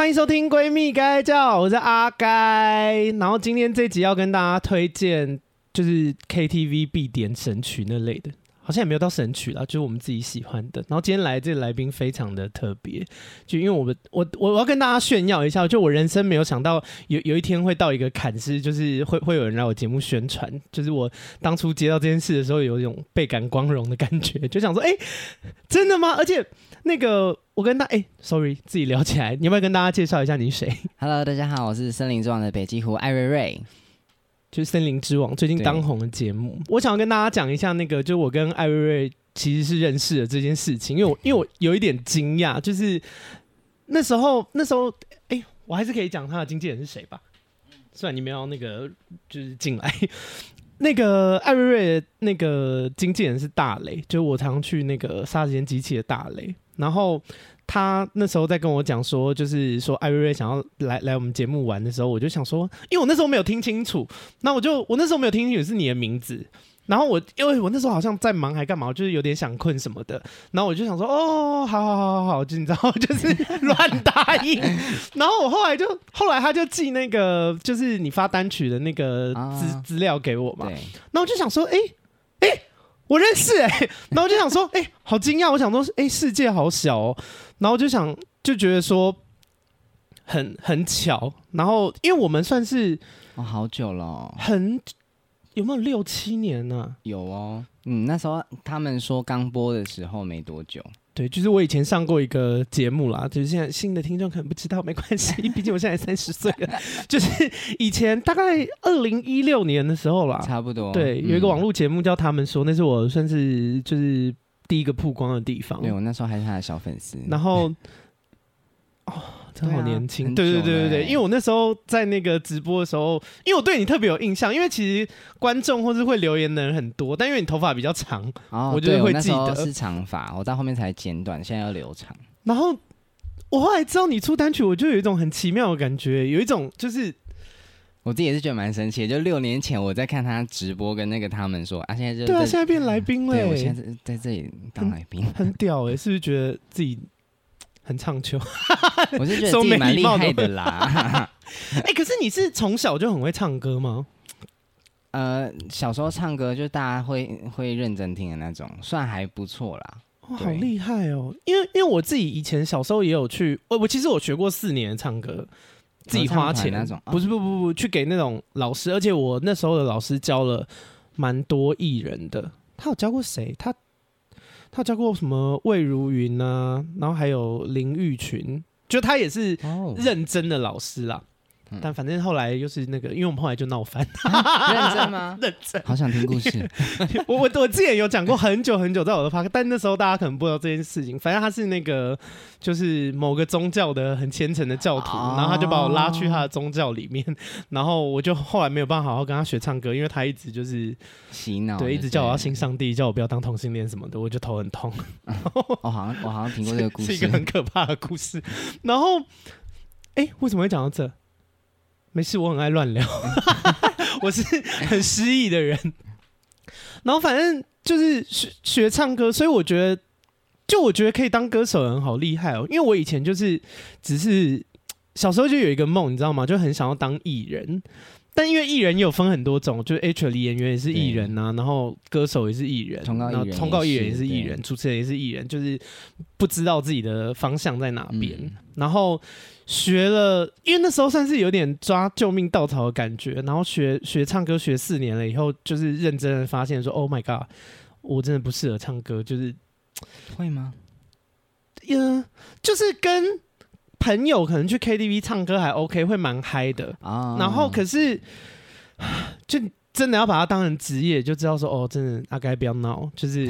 欢迎收听《闺蜜该叫》，我是阿该。然后今天这集要跟大家推荐，就是 KTV 必点神曲那类的。好像也没有到神曲啦，就是我们自己喜欢的。然后今天来这个来宾非常的特别，就因为我们我我我要跟大家炫耀一下，就我人生没有想到有有一天会到一个坎，是就是会会有人来我节目宣传，就是我当初接到这件事的时候，有一种倍感光荣的感觉，就想说，哎、真的吗？而且那个我跟他，哎、，sorry，自己聊起来，你要不要跟大家介绍一下你是谁？Hello，大家好，我是森林之王的北极狐艾瑞瑞。就是《森林之王》最近当红的节目，我想要跟大家讲一下那个，就我跟艾瑞瑞其实是认识的这件事情，因为我因为我有一点惊讶，就是那时候那时候，哎、欸，我还是可以讲他的经纪人是谁吧？虽然你们要那个就是进来，那个艾瑞瑞的那个经纪人是大雷，就我常去那个杀时间机器的大雷，然后。他那时候在跟我讲说，就是说艾瑞瑞想要来来我们节目玩的时候，我就想说，因为我那时候没有听清楚，那我就我那时候没有听清楚是你的名字，然后我因为我那时候好像在忙还干嘛，我就是有点想困什么的，然后我就想说，哦，好好好好好，就你知道，就是乱答应，然后我后来就后来他就寄那个就是你发单曲的那个资资料给我嘛，然后我就想说，哎、欸、哎。我认识哎、欸，然后我就想说，哎、好惊讶！我想说，哎、世界好小哦。然后就想，就觉得说很很巧。然后，因为我们算是哦，好久了、哦，很有没有六七年呢、啊？有哦，嗯，那时候他们说刚播的时候没多久。对，就是我以前上过一个节目啦，就是现在新的听众可能不知道，没关系，毕竟我现在三十岁了。就是以前大概二零一六年的时候啦，差不多。对，有一个网络节目叫他们说，那是我算是就是第一个曝光的地方。对，我那时候还是他的小粉丝。然后，哦。真好年轻，对对对对对，因为我那时候在那个直播的时候，因为我对你特别有印象，因为其实观众或是会留言的人很多，但因为你头发比较长，哦、我觉得会记得是长发，我到后面才剪短，现在要留长。然后我后来知道你出单曲，我就有一种很奇妙的感觉，有一种就是我自己也是觉得蛮神奇的，就六年前我在看他直播，跟那个他们说啊，现在就对啊，现在变来宾了，对，我现在在这里当来宾，很屌哎，是不是觉得自己？很唱秋，我是觉得自己 蛮厉害的啦。哎、欸，可是你是从小就很会唱歌吗？呃，小时候唱歌就大家会会认真听的那种，算还不错啦。哇，好厉害哦！因为因为我自己以前小时候也有去，我我其实我学过四年唱歌，自己花钱那种，不是不不不去给那种老师，而且我那时候的老师教了蛮多艺人的。他有教过谁？他。他教过什么魏如云啊，然后还有林玉群，就他也是认真的老师啦。Oh. 但反正后来又是那个，因为我们后来就闹翻。认真吗？认真。好想听故事。我我我之前有讲过很久很久，在我的发，但那时候大家可能不知道这件事情。反正他是那个，就是某个宗教的很虔诚的教徒，oh. 然后他就把我拉去他的宗教里面，然后我就后来没有办法好好跟他学唱歌，因为他一直就是洗脑，对，一直叫我要信上帝，叫我不要当同性恋什么的，我就头很痛。我好像我好像听过这个故事，是一个很可怕的故事。然后，哎、欸，为什么会讲到这？没事，我很爱乱聊，我是很失意的人。然后反正就是学学唱歌，所以我觉得，就我觉得可以当歌手的人好厉害哦。因为我以前就是只是小时候就有一个梦，你知道吗？就很想要当艺人。但因为艺人也有分很多种，就是 actually 演员也是艺人呐、啊，然后歌手也是艺人，通告艺人，通告艺人也是艺人，主持人也是艺人，就是不知道自己的方向在哪边。嗯、然后学了，因为那时候算是有点抓救命稻草的感觉。然后学学唱歌学四年了以后，就是认真的发现说：“Oh my god，我真的不适合唱歌。”就是会吗？嗯，就是跟。朋友可能去 KTV 唱歌还 OK，会蛮嗨的。Oh. 然后可是，就真的要把它当成职业，就知道说哦，真的阿该不要闹。就是，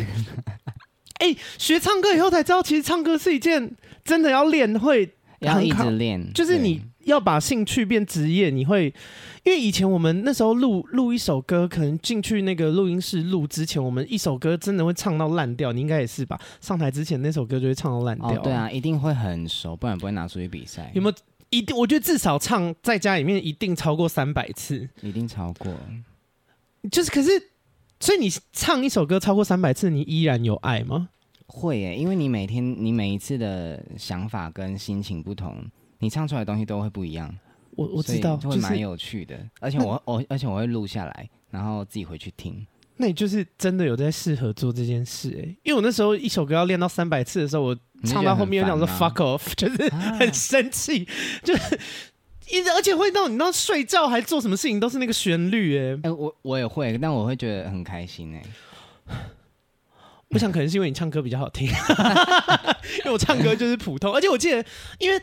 哎、欸，学唱歌以后才知道，其实唱歌是一件真的要练会，要一直练。就是你要把兴趣变职业，你会。因为以前我们那时候录录一首歌，可能进去那个录音室录之前，我们一首歌真的会唱到烂掉。你应该也是吧？上台之前那首歌就会唱到烂掉。哦，对啊，一定会很熟，不然不会拿出去比赛。有没有一定？我觉得至少唱在家里面一定超过三百次，一定超过。就是，可是，所以你唱一首歌超过三百次，你依然有爱吗？会耶，因为你每天你每一次的想法跟心情不同。你唱出来的东西都会不一样。我我知道，会蛮有趣的，就是、而且我我而且我会录下来，然后自己回去听。那你就是真的有在适合做这件事哎、欸，因为我那时候一首歌要练到三百次的时候，我唱到后面有想说 fuck off，就是很生气，啊、就是一直而且会到你到睡觉还做什么事情都是那个旋律哎、欸，哎、欸、我我也会，但我会觉得很开心哎、欸。我想可能是因为你唱歌比较好听，因为我唱歌就是普通，而且我记得因为。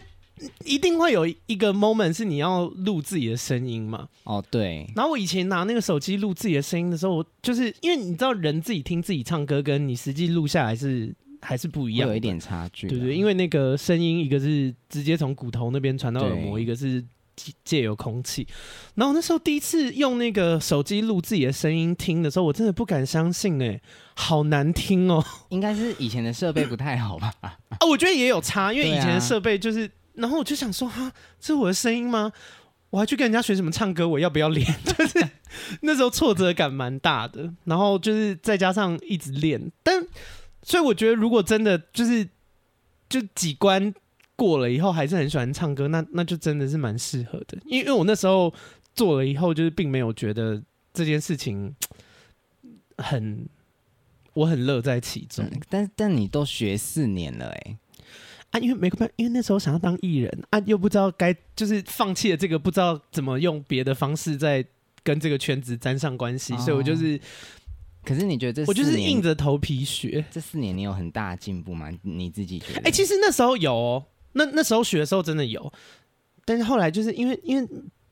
一定会有一个 moment 是你要录自己的声音嘛？哦，对。然后我以前拿那个手机录自己的声音的时候，我就是因为你知道，人自己听自己唱歌，跟你实际录下来是还是不一样，有一点差距。对对，因为那个声音，一个是直接从骨头那边传到耳膜，一个是借由空气。然后那时候第一次用那个手机录自己的声音听的时候，我真的不敢相信，哎，好难听哦。应该是以前的设备不太好吧？啊，我觉得也有差，因为以前的设备就是。然后我就想说，哈，这是我的声音吗？我还去跟人家学什么唱歌？我要不要练？就是那时候挫折感蛮大的。然后就是再加上一直练，但所以我觉得，如果真的就是就几关过了以后，还是很喜欢唱歌，那那就真的是蛮适合的。因为因为我那时候做了以后，就是并没有觉得这件事情 很我很乐在其中。嗯、但但你都学四年了，哎。啊，因为没办法，因为那时候想要当艺人啊，又不知道该就是放弃了这个，不知道怎么用别的方式在跟这个圈子沾上关系，哦、所以我就是。可是你觉得这我就是硬着头皮学。这四年你有很大的进步吗？你自己觉得？哎、欸，其实那时候有、哦，那那时候学的时候真的有，但是后来就是因为因为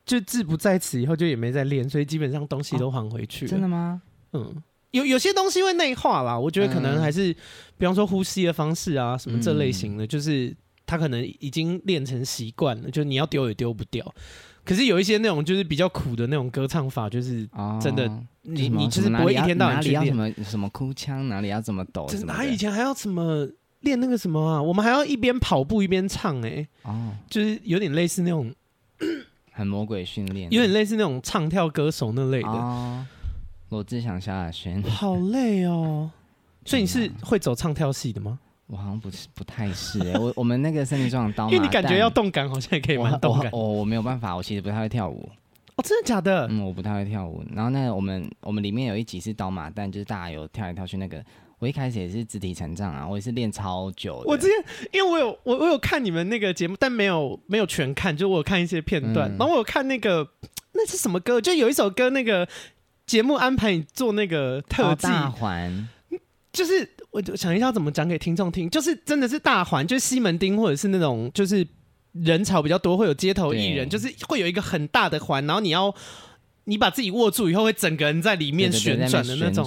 就志不在此，以后就也没再练，所以基本上东西都还回去、哦。真的吗？嗯。有有些东西会内化啦，我觉得可能还是，嗯、比方说呼吸的方式啊，什么这类型的，嗯、就是他可能已经练成习惯了，就你要丢也丢不掉。可是有一些那种就是比较苦的那种歌唱法，就是真的，哦、你你就是不会一天到晚去练什么什么哭腔，哪里要怎么抖，哪以前还要什么练那个什么啊？我们还要一边跑步一边唱、欸，哎，哦，就是有点类似那种很魔鬼训练，有点类似那种唱跳歌手那类的。哦罗志祥、萧亚轩，好累哦。所以你是会走唱跳系的吗？我好像不是，不太是哎。我我们那个森林装刀，因为你感觉要动感，好像也可以蛮动感。哦我，我没有办法，我其实不太会跳舞。哦，真的假的？嗯，我不太会跳舞。然后那个我们我们里面有一集是刀马旦，就是大家有跳来跳去那个。我一开始也是肢体残障啊，我也是练超久的。我之前因为我有我我有看你们那个节目，但没有没有全看，就我有看一些片段。嗯、然后我有看那个那是什么歌？就有一首歌那个。节目安排你做那个特技，大环，就是我就想一下怎么讲给听众听，就是真的是大环，就是西门町或者是那种就是人潮比较多，会有街头艺人，就是会有一个很大的环，然后你要你把自己握住以后，会整个人在里面旋转的那种。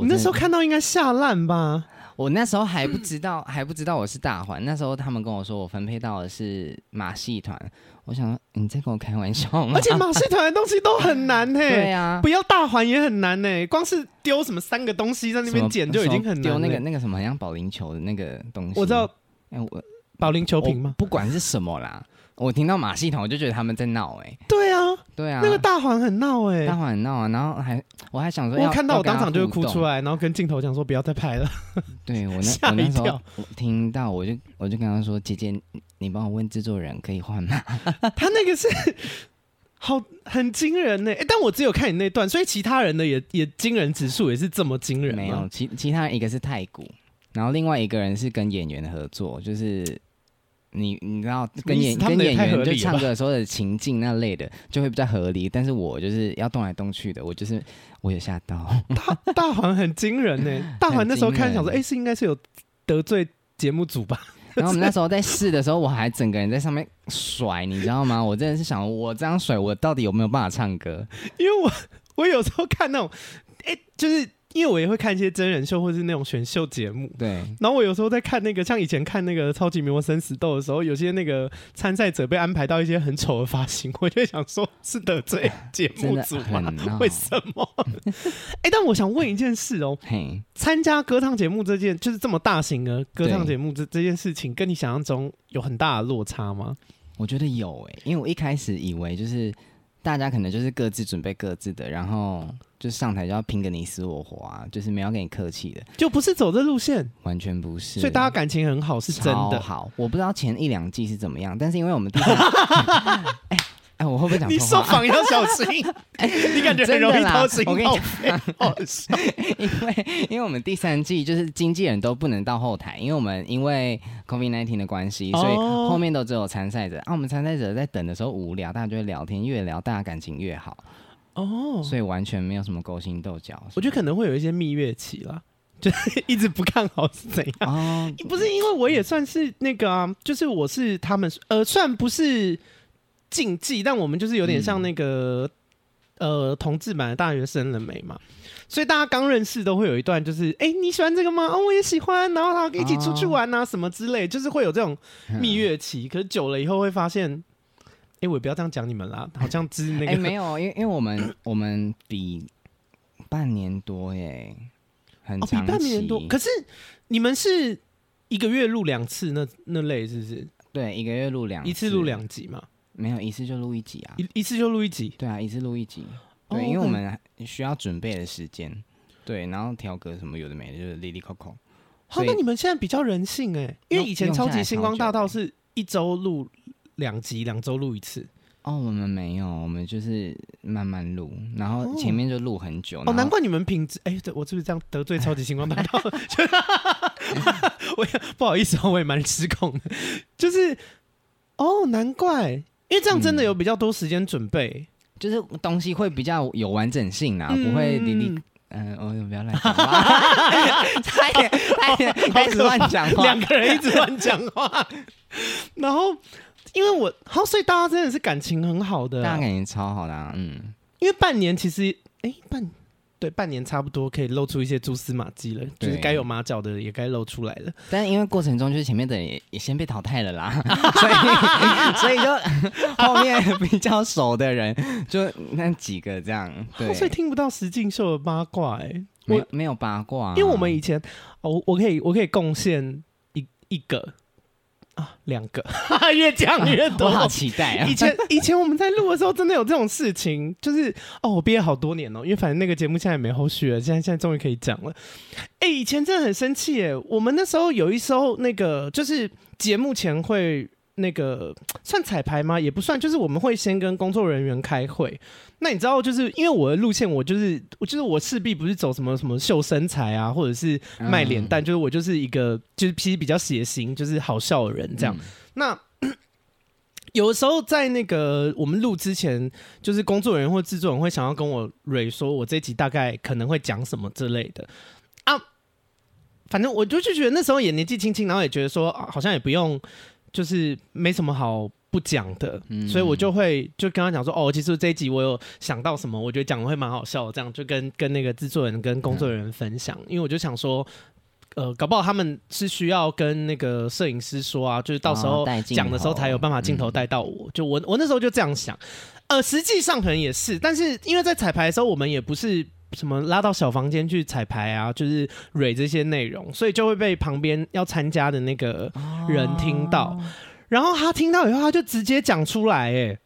你那时候看到应该吓烂吧？我那时候还不知道，还不知道我是大环。那时候他们跟我说，我分配到的是马戏团。我想说，你在跟我开玩笑吗？而且马戏团的东西都很难嘿。对啊，不要大环也很难呢。光是丢什么三个东西在那边捡就已经很难。丢那个那个什么，像保龄球的那个东西。我知道，哎，我保龄球瓶吗？不管是什么啦。我听到马戏团，我就觉得他们在闹哎。对啊，对啊，那个大黄很闹哎，大黄很闹啊。然后还我还想说，我看到我当场就会哭出来，然后跟镜头讲说不要再拍了。对我那 我那时候听到，我就我就跟他说：“姐姐，你帮我问制作人可以换吗？” 他那个是好很惊人呢。哎，但我只有看你那段，所以其他人的也也惊人指数也是这么惊人。没有，其其他人一个是太古，然后另外一个人是跟演员合作，就是。你你知道跟演跟演员就唱歌的时候的情境那类的就会比较合理，但是我就是要动来动去的，我就是我有吓到。大大环很惊人呢，大环那时候看想说，哎、欸，是应该是有得罪节目组吧？然后我们那时候在试的时候，我还整个人在上面甩，你知道吗？我真的是想，我这样甩，我到底有没有办法唱歌？因为我我有时候看那种，哎、欸，就是。因为我也会看一些真人秀或是那种选秀节目，对。然后我有时候在看那个，像以前看那个《超级名模生死斗》的时候，有些那个参赛者被安排到一些很丑的发型，我就想说，是得罪节目组吗？为什么？哎、欸，但我想问一件事哦，嘿，参加歌唱节目这件，就是这么大型的歌唱节目这这件事情，跟你想象中有很大的落差吗？我觉得有哎、欸，因为我一开始以为就是。大家可能就是各自准备各自的，然后就上台就要拼个你死我活啊，就是没有跟你客气的，就不是走这路线，完全不是。所以大家感情很好，是真的好。我不知道前一两季是怎么样，但是因为我们第三。欸哎，我会不会讲？你说谎要小心，你感觉很容易掏心掏肺。因为因为我们第三季就是经纪人都不能到后台，因为我们因为 COVID-19 的关系，所以后面都只有参赛者。啊，我们参赛者在等的时候无聊，大家就会聊天，越聊大家感情越好。哦，所以完全没有什么勾心斗角。我觉得可能会有一些蜜月期啦，就 一直不看好是怎样？哦，不是因为我也算是那个啊，就是我是他们呃，算不是。禁忌，但我们就是有点像那个、嗯、呃同志版的大学生了没嘛，所以大家刚认识都会有一段就是哎、欸、你喜欢这个吗？哦我也喜欢，然后他一起出去玩啊、哦、什么之类，就是会有这种蜜月期。嗯、可是久了以后会发现，哎、欸、我也不要这样讲你们啦，好像之那个、欸、没有，因为因为我们 我们比半年多耶，很长、哦、比半年多。可是你们是一个月录两次那那类是不是？对，一个月录两一次录两集嘛。没有一次就录一集啊，一一次就录一集，对啊，一次录一集，对，因为我们需要准备的时间，对，然后调歌什么有的没的，就是哩哩扣扣。好，那你们现在比较人性哎、欸，因为以前超级星光大道是一周录两集，两周录一次。哦，我们没有，我们就是慢慢录，然后前面就录很久。哦，难怪你们品质哎，对我是不是这样得罪超级星光大道？我也不好意思，我也蛮失控的，就是哦，难怪。因为这样真的有比较多时间准备、嗯，就是东西会比较有完整性啊，嗯、不会你你。嗯、呃，我不要乱讲话，差一点，差一点开始乱讲话，两个人一直乱讲话。然后，因为我，好，所以大家真的是感情很好的，大家感情超好的、啊，嗯。因为半年其实，哎、欸，半。对，半年差不多可以露出一些蛛丝马迹了，就是该有马脚的也该露出来了。但因为过程中就是前面的人也也先被淘汰了啦，所以所以就后面比较熟的人就那几个这样。对，所以听不到石敬秀的八卦哎、欸，没没有八卦、啊，因为我们以前哦，我可以我可以贡献一一个。啊，两个，越讲越多，我好期待啊！以前以前我们在录的时候，真的有这种事情，就是哦，我毕业好多年哦，因为反正那个节目现在也没后续了，现在现在终于可以讲了。哎、欸，以前真的很生气哎，我们那时候有一时候那个就是节目前会。那个算彩排吗？也不算，就是我们会先跟工作人员开会。那你知道，就是因为我的路线，我就是我就是我势必不是走什么什么秀身材啊，或者是卖脸蛋，嗯、就是我就是一个就是脾气比较血型，就是好笑的人这样。嗯、那 有的时候在那个我们录之前，就是工作人员或制作人会想要跟我蕊说，我这集大概可能会讲什么之类的啊。反正我就就觉得那时候也年纪轻轻，然后也觉得说啊，好像也不用。就是没什么好不讲的，嗯、所以我就会就跟他讲说，哦，其实这一集我有想到什么，我觉得讲的会蛮好笑的，这样就跟跟那个制作人跟工作人员分享，嗯、因为我就想说，呃，搞不好他们是需要跟那个摄影师说啊，就是到时候讲的时候才有办法镜头带到我，嗯、就我我那时候就这样想，呃，实际上可能也是，但是因为在彩排的时候，我们也不是。什么拉到小房间去彩排啊，就是蕊这些内容，所以就会被旁边要参加的那个人听到，哦、然后他听到以后，他就直接讲出来，哎，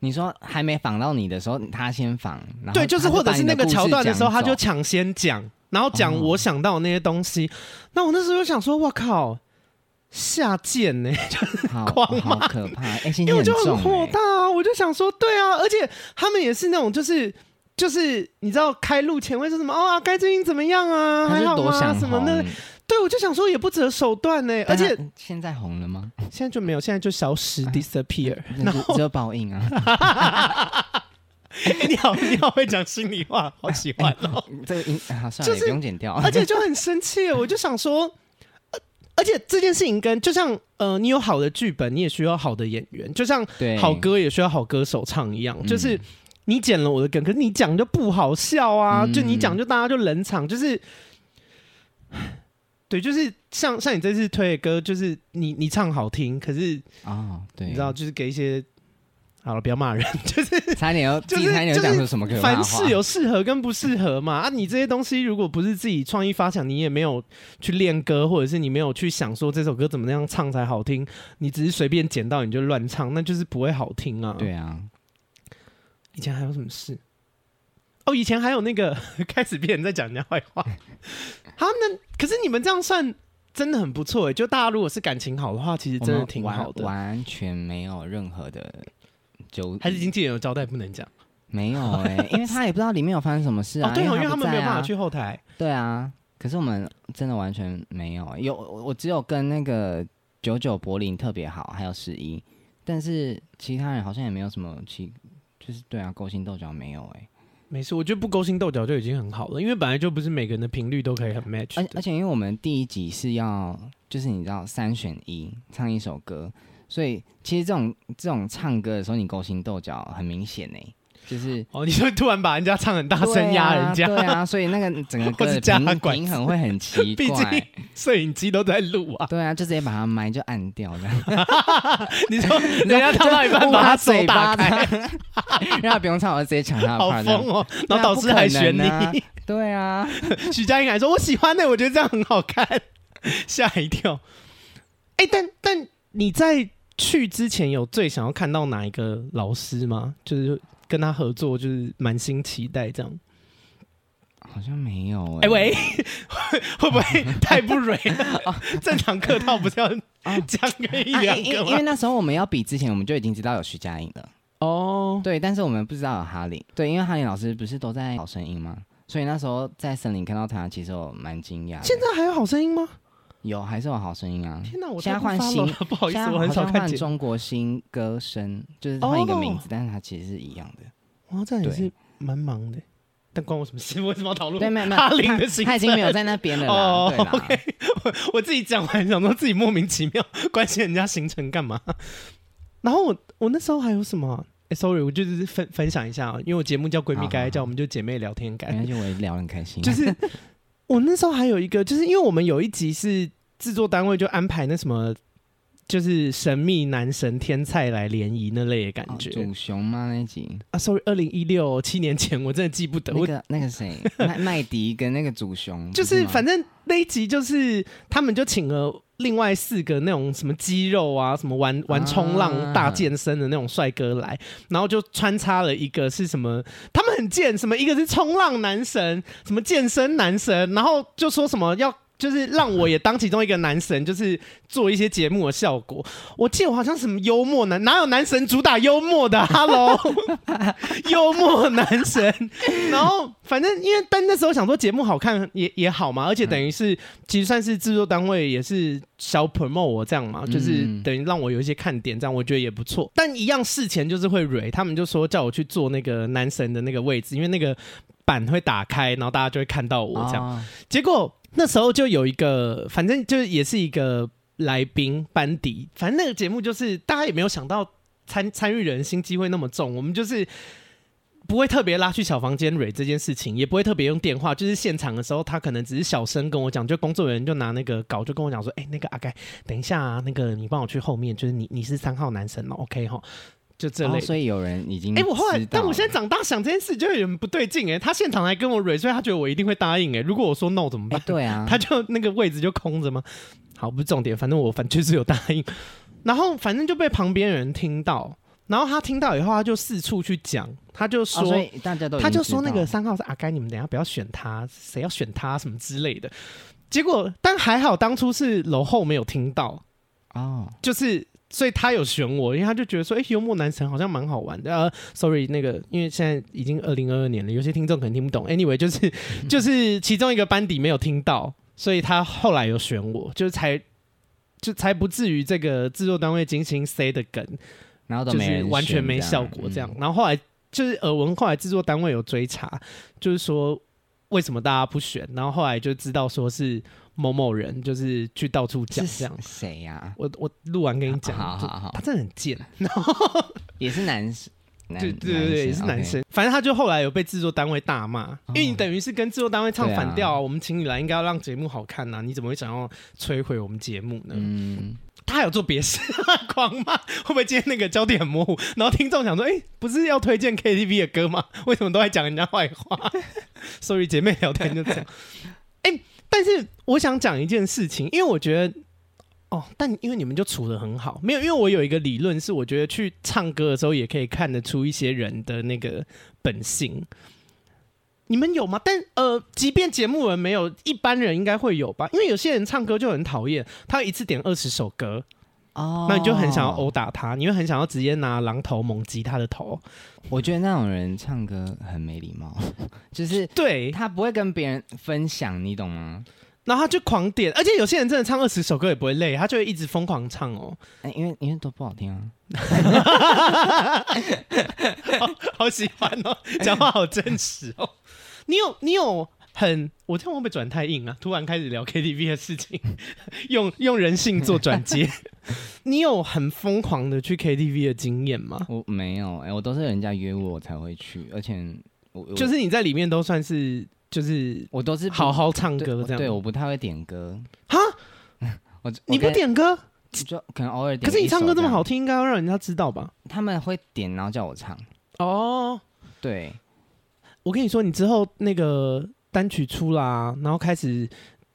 你说还没访到你的时候，他先访，对，就是或者是那个桥段的时候，他就抢先讲，然后讲我想到的那些东西，哦、那我那时候就想说，我靠，下贱呢，就是狂骂，好可怕，欸、因为我就很火大啊，我就想说，对啊，而且他们也是那种就是。就是你知道开路前会说什么哦，该最近怎么样啊？还好吗？什么的？对，我就想说也不择手段呢。而且现在红了吗？现在就没有，现在就消失，disappear，然后只有报应啊！你好，你好会讲心里话，好喜欢哦。这个音啊，算了，不用剪掉。而且就很生气，我就想说，而且这件事情跟就像呃，你有好的剧本，你也需要好的演员，就像好歌也需要好歌手唱一样，就是。你剪了我的梗，可是你讲就不好笑啊！嗯、就你讲就大家就冷场，就是，对，就是像像你这次推的歌，就是你你唱好听，可是啊，对，你知道，就是给一些好了，不要骂人，就是差点要，就是讲出什么歌，凡事有适合跟不适合嘛啊！你这些东西如果不是自己创意发想，你也没有去练歌，或者是你没有去想说这首歌怎么样唱才好听，你只是随便剪到你就乱唱，那就是不会好听啊！对啊。以前还有什么事？哦，以前还有那个 开始别人在讲人家坏话。好，那可是你们这样算真的很不错哎。就大家如果是感情好的话，其实真的挺好的，完全没有任何的纠。还是经纪人有交代不能讲？没有哎，因为他也不知道里面有发生什么事啊。哦、对、哦，因为，啊、因为他们没有办法去后台。对啊，可是我们真的完全没有，有我只有跟那个九九柏林特别好，还有十一，但是其他人好像也没有什么其，就是对啊，勾心斗角没有哎。没事，我觉得不勾心斗角就已经很好了，因为本来就不是每个人的频率都可以很 match。而而且因为我们第一集是要，就是你知道三选一唱一首歌，所以其实这种这种唱歌的时候，你勾心斗角很明显呢。就是哦，你说突然把人家唱很大声压人家，对啊，所以那个 整个歌的平平衡会很奇怪。毕竟摄影机都在录啊。对啊，就直接把它麦就按掉这样。你说人家唱到一半把他嘴巴开，让他不用唱，我就直接抢他的。好疯哦！然后导师还选你。对啊，许佳莹还说：“我喜欢的，我觉得这样很好看。”吓一跳。哎，但但你在去之前有最想要看到哪一个老师吗？就是。跟他合作就是满心期待，这样好像没有哎、欸欸。喂，会不会太不蕊了？正常客套不是要讲个一两个吗？因为那时候我们要比之前，我们就已经知道有徐佳莹了。哦，对，但是我们不知道有哈林。对，因为哈林老师不是都在好声音吗？所以那时候在森林看到他，其实我蛮惊讶。现在还有好声音吗？有，还是有好声音啊！天哪，我现在换新，不好意思，我很少看中国新歌声，就是换一个名字，但是它其实是一样的。哇，这样也是蛮忙的，但关我什么事？为什么要讨论？他已经没有在那边了。哦，OK，我我自己讲完，想说自己莫名其妙关心人家行程干嘛？然后我我那时候还有什么？哎，sorry，我就是分分享一下啊，因为我节目叫闺蜜该叫，我们就姐妹聊天该，而且我也聊得很开心，就是。我那时候还有一个，就是因为我们有一集是制作单位就安排那什么，就是神秘男神天菜来联谊那类的感觉。祖雄吗？那一集啊，sorry，二零一六七年前，我真的记不得。那个那个谁，麦麦迪跟那个祖雄，就是反正那一集就是他们就请了。另外四个那种什么肌肉啊，什么玩玩冲浪、大健身的那种帅哥来，然后就穿插了一个是什么，他们很贱，什么一个是冲浪男神，什么健身男神，然后就说什么要。就是让我也当其中一个男神，就是做一些节目的效果。我记得我好像什么幽默男，哪有男神主打幽默的？Hello，幽默男神。然后反正因为但那时候想说节目好看也也好嘛，而且等于是其实算是制作单位也是小 promote 我这样嘛，就是等于让我有一些看点，这样我觉得也不错。但一样事前就是会蕊，他们就说叫我去做那个男神的那个位置，因为那个板会打开，然后大家就会看到我这样。结果。那时候就有一个，反正就也是一个来宾班底，反正那个节目就是大家也没有想到参参与人心机会那么重，我们就是不会特别拉去小房间蕊这件事情，也不会特别用电话，就是现场的时候他可能只是小声跟我讲，就工作人员就拿那个稿就跟我讲说，哎、那个阿盖，等一下啊，那个你帮我去后面，就是你你是三号男生哦，OK 哈。就这类、哦，所以有人已经哎、欸，我后来，但我现在长大想这件事就有点不对劲哎、欸。他现场来跟我蕊，所以他觉得我一定会答应哎、欸。如果我说 no 怎么办？欸、对啊，他就那个位置就空着吗？好，不是重点，反正我反正就是有答应。然后反正就被旁边人听到，然后他听到以后，他就四处去讲，他就说，哦、大家都他就说那个三号是阿该，你们等下不要选他，谁要选他什么之类的。结果，但还好当初是楼后没有听到哦，就是。所以他有选我，因为他就觉得说，哎、欸，幽默男神好像蛮好玩的。呃，sorry，那个，因为现在已经二零二二年了，有些听众可能听不懂。Anyway，就是 就是其中一个班底没有听到，所以他后来有选我，就是才就才不至于这个制作单位精心塞的梗，然后都没完全没效果这样。然后后来就是耳闻，后来制作单位有追查，就是说为什么大家不选，然后后来就知道说是。某某人就是去到处讲这样，谁呀、啊？我我录完跟你讲，好好好，他真的很贱，然后也是男生，对对对对，也是男生。反正他就后来有被制作单位大骂，哦、因为你等于是跟制作单位唱反调啊。我们请你来，应该要让节目好看呐、啊，你怎么会想要摧毁我们节目呢？嗯，他还有做别事，狂骂，会不会今天那个焦点很模糊？然后听众想说，哎、欸，不是要推荐 KTV 的歌吗？为什么都在讲人家坏话？所以姐妹聊天就这样，哎、欸。但是我想讲一件事情，因为我觉得哦，但因为你们就处得很好，没有，因为我有一个理论是，我觉得去唱歌的时候也可以看得出一些人的那个本性。你们有吗？但呃，即便节目人没有，一般人应该会有吧？因为有些人唱歌就很讨厌，他一次点二十首歌，哦，那你就很想要殴打他，你会很想要直接拿榔头猛击他的头。我觉得那种人唱歌很没礼貌，就是对他不会跟别人分享，你懂吗？然后他就狂点，而且有些人真的唱二十首歌也不会累，他就会一直疯狂唱哦。哎，因为因为都不好听啊，好，好喜欢哦，讲话好真实哦。你有你有很，我这样会不会转太硬啊？突然开始聊 KTV 的事情，用用人性做转接。你有很疯狂的去 KTV 的经验吗？我没有，哎，我都是人家约我才会去，而且我就是你在里面都算是。就是我都是好好唱歌这样，对，我不太会点歌哈，我你不点歌，就可能偶尔点。可是你唱歌这么好听，应该要让人家知道吧？他们会点，然后叫我唱。哦，对，我跟你说，你之后那个单曲出啦，然后开始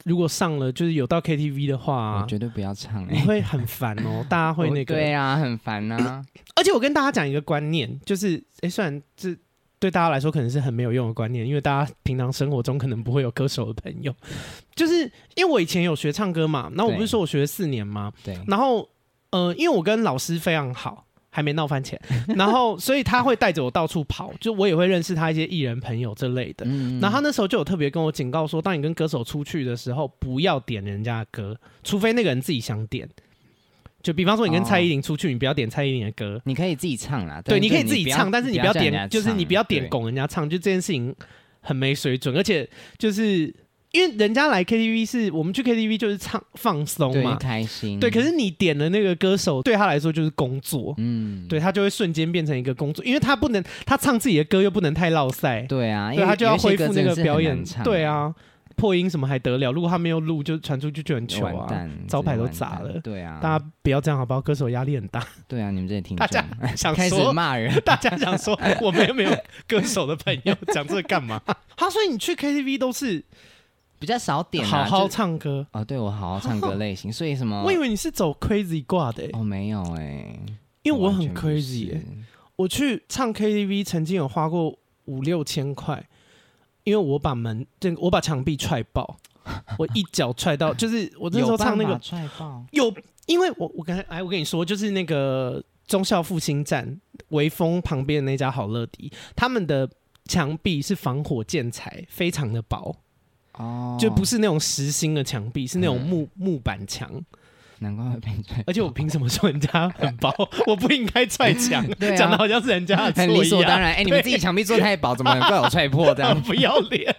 如果上了，就是有到 KTV 的话，绝对不要唱，你会很烦哦。大家会那个，对啊，很烦啊。而且我跟大家讲一个观念，就是哎，虽然这。对大家来说可能是很没有用的观念，因为大家平常生活中可能不会有歌手的朋友。就是因为我以前有学唱歌嘛，那我不是说我学了四年吗？对。然后，呃，因为我跟老师非常好，还没闹翻钱，然后所以他会带着我到处跑，就我也会认识他一些艺人朋友之类的。嗯。然后他那时候就有特别跟我警告说，当你跟歌手出去的时候，不要点人家的歌，除非那个人自己想点。就比方说，你跟蔡依林出去，哦、你不要点蔡依林的歌，你可以自己唱啦。对，你可以自己唱，但是你不要点，就是你不要点拱人家唱，就这件事情很没水准。而且就是因为人家来 KTV 是我们去 KTV 就是唱放松嘛，开心。对，可是你点的那个歌手对他来说就是工作，嗯，对他就会瞬间变成一个工作，因为他不能他唱自己的歌又不能太落赛，对啊，对他就要恢复那个表演，对啊。破音什么还得了？如果他没有录，就传出去就很糗啊！招牌都砸了。对啊，大家不要这样好不好？歌手压力很大。对啊，你们这些听众大家 想开始骂人，大家想说我们又没有歌手的朋友，讲这个干嘛？他说你去 KTV 都是比较少点，好好唱歌哦。对，我好好唱歌类型，所以什么？我以为你是走 crazy 挂的。哦，没有哎，因为我很 crazy。我去唱 KTV 曾经有花过五六千块。因为我把门，这我把墙壁踹爆，我一脚踹到，就是我那时候唱那个踹爆有，因为我我刚才哎，我跟你说，就是那个忠孝复兴站微风旁边的那家好乐迪，他们的墙壁是防火建材，非常的薄哦，就不是那种实心的墙壁，是那种木、嗯、木板墙。难怪会被踹，而且我凭什么说人家很薄？我不应该踹墙，讲的、啊、好像是人家很理所当然。哎、欸，你们自己墙壁做太薄，怎么能怪我踹破这样？不要脸！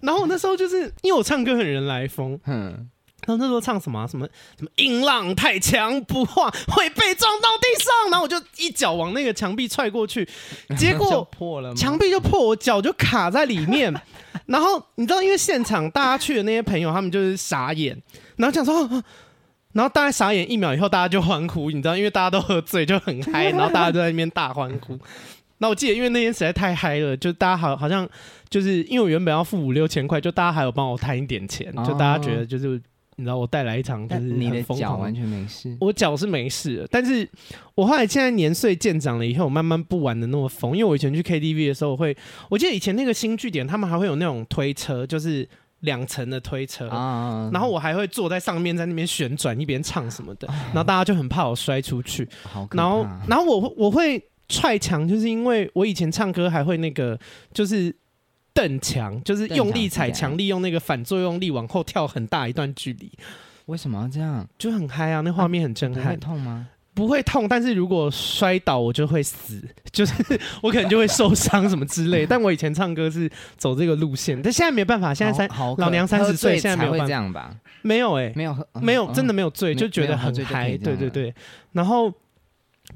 然后我那时候就是因为我唱歌很人来疯，嗯，然后那时候唱什么、啊、什么什么音浪太强不化会被撞到地上，然后我就一脚往那个墙壁踹过去，结果破了，墙壁就破，我脚就卡在里面。然后你知道，因为现场大家去的那些朋友，他们就是傻眼，然后讲说。然后大家傻眼一秒以后，大家就欢呼，你知道，因为大家都喝醉，就很嗨，然后大家都在那边大欢呼。那我记得，因为那天实在太嗨了，就大家好好像就是因为我原本要付五六千块，就大家还有帮我摊一点钱，就大家觉得就是你知道我带来一场就是你的脚完全没事，我脚是没事，但是我后来现在年岁渐长了以后，我慢慢不玩的那么疯，因为我以前去 KTV 的时候我会，我记得以前那个新据点他们还会有那种推车，就是。两层的推车，啊、然后我还会坐在上面，在那边旋转，一边唱什么的，啊、然后大家就很怕我摔出去。然后，然后我我会踹墙，就是因为我以前唱歌还会那个，就是蹬墙，就是用力踩墙，利用那个反作用力往后跳很大一段距离。为什么要这样？就很嗨啊，那画面很震撼。会痛吗？不会痛，但是如果摔倒我就会死，就是我可能就会受伤什么之类。但我以前唱歌是走这个路线，但现在没办法，现在三老娘三十岁，现在没有办法这样吧？没有哎、欸，没有喝，没有真的没有醉，就觉得很嗨。对对对，然后